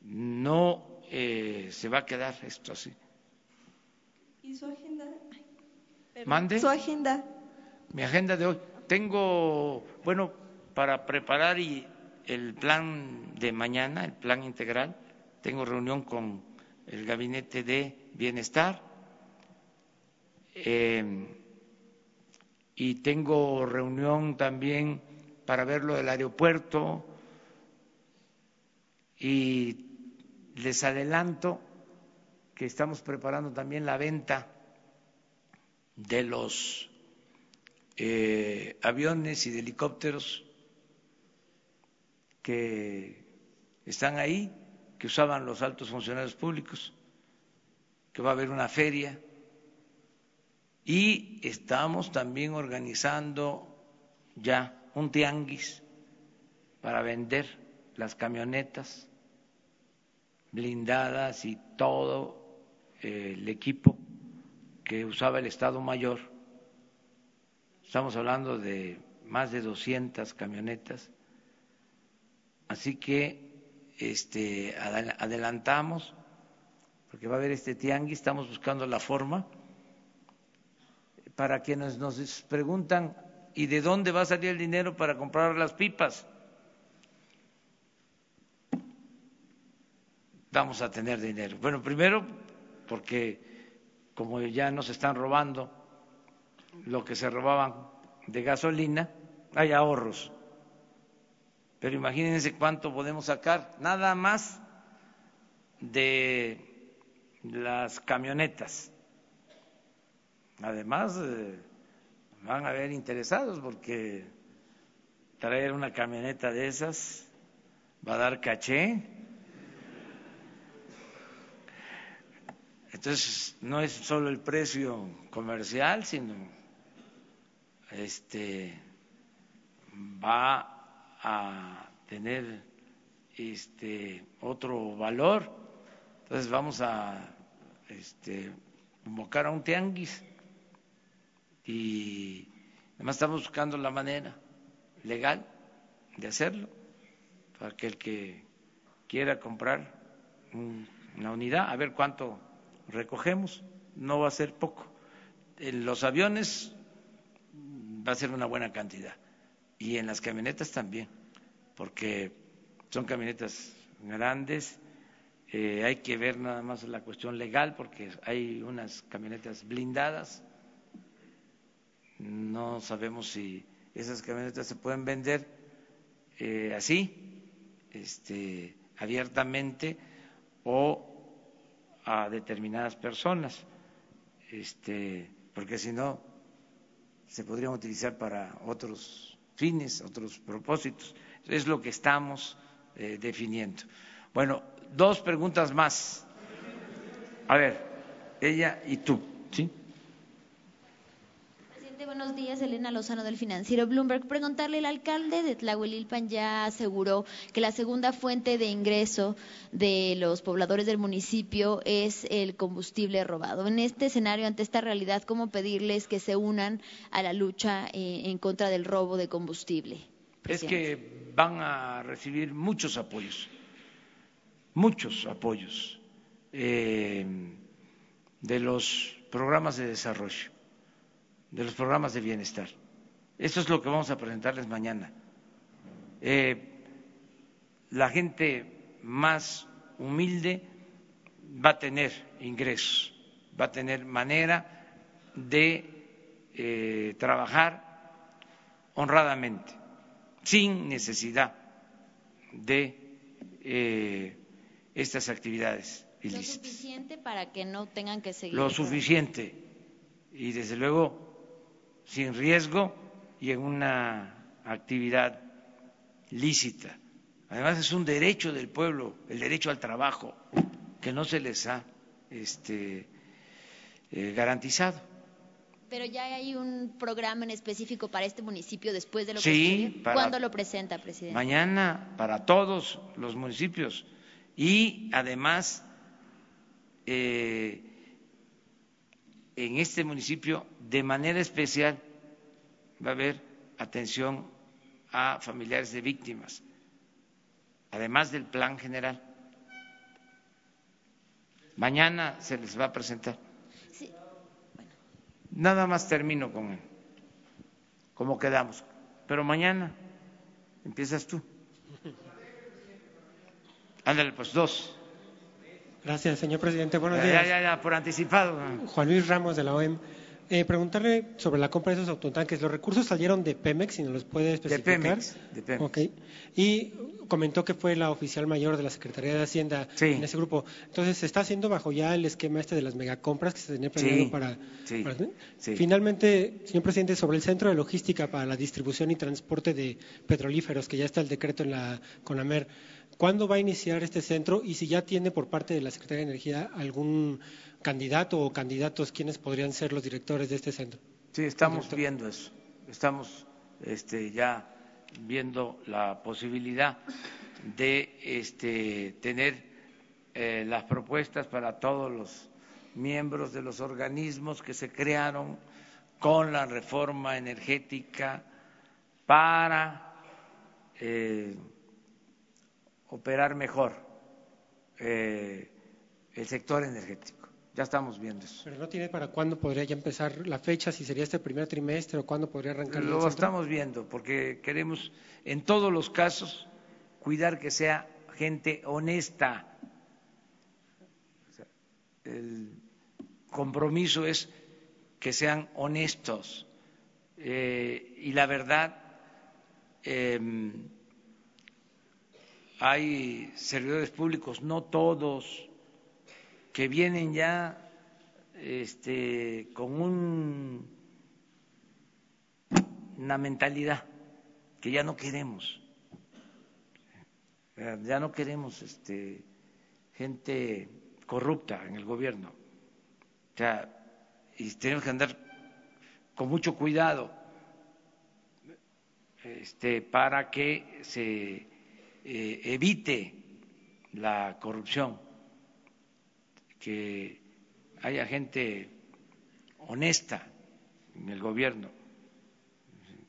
No eh, se va a quedar esto así. ¿Y su agenda? ¿Mande? Su agenda. Mi agenda de hoy. Tengo, bueno, para preparar y el plan de mañana, el plan integral, tengo reunión con el gabinete de bienestar eh, y tengo reunión también para ver lo del aeropuerto y les adelanto que estamos preparando también la venta de los eh, aviones y de helicópteros que están ahí, que usaban los altos funcionarios públicos que va a haber una feria y estamos también organizando ya un tianguis para vender las camionetas blindadas y todo eh, el equipo que usaba el Estado Mayor. Estamos hablando de más de 200 camionetas. Así que este, adelantamos porque va a haber este tianguis, estamos buscando la forma para quienes nos preguntan, ¿y de dónde va a salir el dinero para comprar las pipas? Vamos a tener dinero. Bueno, primero porque como ya nos están robando lo que se robaban de gasolina, hay ahorros. Pero imagínense cuánto podemos sacar, nada más de las camionetas. Además, eh, van a haber interesados porque traer una camioneta de esas va a dar caché. Entonces, no es solo el precio comercial, sino este va a tener este otro valor. Entonces vamos a este, convocar a un tianguis y además estamos buscando la manera legal de hacerlo para que el que quiera comprar una unidad, a ver cuánto recogemos, no va a ser poco. En los aviones va a ser una buena cantidad. Y en las camionetas también, porque son camionetas grandes, eh, hay que ver nada más la cuestión legal, porque hay unas camionetas blindadas, no sabemos si esas camionetas se pueden vender eh, así, este, abiertamente o a determinadas personas, este, porque si no se podrían utilizar para otros fines, otros propósitos. Es lo que estamos eh, definiendo. Bueno, dos preguntas más. A ver, ella y tú, ¿sí? Buenos días. Elena Lozano del Financiero Bloomberg. Preguntarle, el alcalde de Tlahuelilpan ya aseguró que la segunda fuente de ingreso de los pobladores del municipio es el combustible robado. En este escenario, ante esta realidad, ¿cómo pedirles que se unan a la lucha eh, en contra del robo de combustible? Es que van a recibir muchos apoyos, muchos apoyos eh, de los programas de desarrollo de los programas de bienestar. Eso es lo que vamos a presentarles mañana. Eh, la gente más humilde va a tener ingresos, va a tener manera de eh, trabajar honradamente, sin necesidad de eh, estas actividades ilícitas. Lo suficiente para que no tengan que seguir. Lo suficiente. Y desde luego sin riesgo y en una actividad lícita. Además es un derecho del pueblo, el derecho al trabajo, que no se les ha este, eh, garantizado. Pero ya hay un programa en específico para este municipio después de lo sí, que ¿Cuándo lo presenta, presidente? Mañana para todos los municipios y además eh, en este municipio de manera especial va a haber atención a familiares de víctimas, además del plan general. Mañana se les va a presentar. Nada más termino con cómo quedamos, pero mañana empiezas tú. Ándale, pues dos. Gracias, señor presidente. Buenos ya, días. Ya, ya, por anticipado. Juan Luis Ramos de la OEM. Eh, preguntarle sobre la compra de esos autotanques. ¿Los recursos salieron de Pemex, si nos los puede especificar? De Pemex. De Pemex. Okay. Y comentó que fue la oficial mayor de la Secretaría de Hacienda en ese grupo. Entonces, ¿se está haciendo bajo ya el esquema este de las megacompras que se tenía planeado sí, para, sí, para. Finalmente, señor presidente, sobre el centro de logística para la distribución y transporte de petrolíferos, que ya está el decreto en la CONAMER, ¿Cuándo va a iniciar este centro y si ya tiene por parte de la Secretaría de Energía algún candidato o candidatos quienes podrían ser los directores de este centro? Sí, estamos viendo eso. Estamos este, ya viendo la posibilidad de este, tener eh, las propuestas para todos los miembros de los organismos que se crearon con la reforma energética para eh, operar mejor eh, el sector energético. Ya estamos viendo eso. Pero no tiene para cuándo podría ya empezar la fecha, si sería este primer trimestre o cuándo podría arrancar. Lo estamos viendo porque queremos en todos los casos cuidar que sea gente honesta. El compromiso es que sean honestos eh, y la verdad. Eh, hay servidores públicos, no todos, que vienen ya este, con un, una mentalidad que ya no queremos, ya no queremos este, gente corrupta en el gobierno, o sea, y tenemos que andar con mucho cuidado este, para que se eh, evite la corrupción, que haya gente honesta en el gobierno.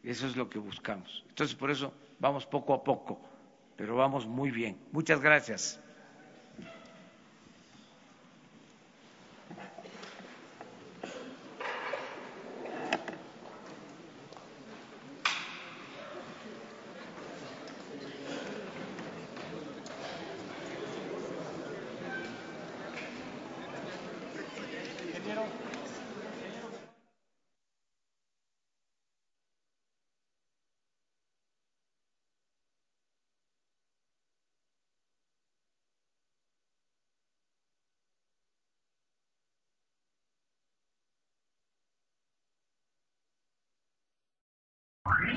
Eso es lo que buscamos. Entonces, por eso vamos poco a poco pero vamos muy bien. Muchas gracias.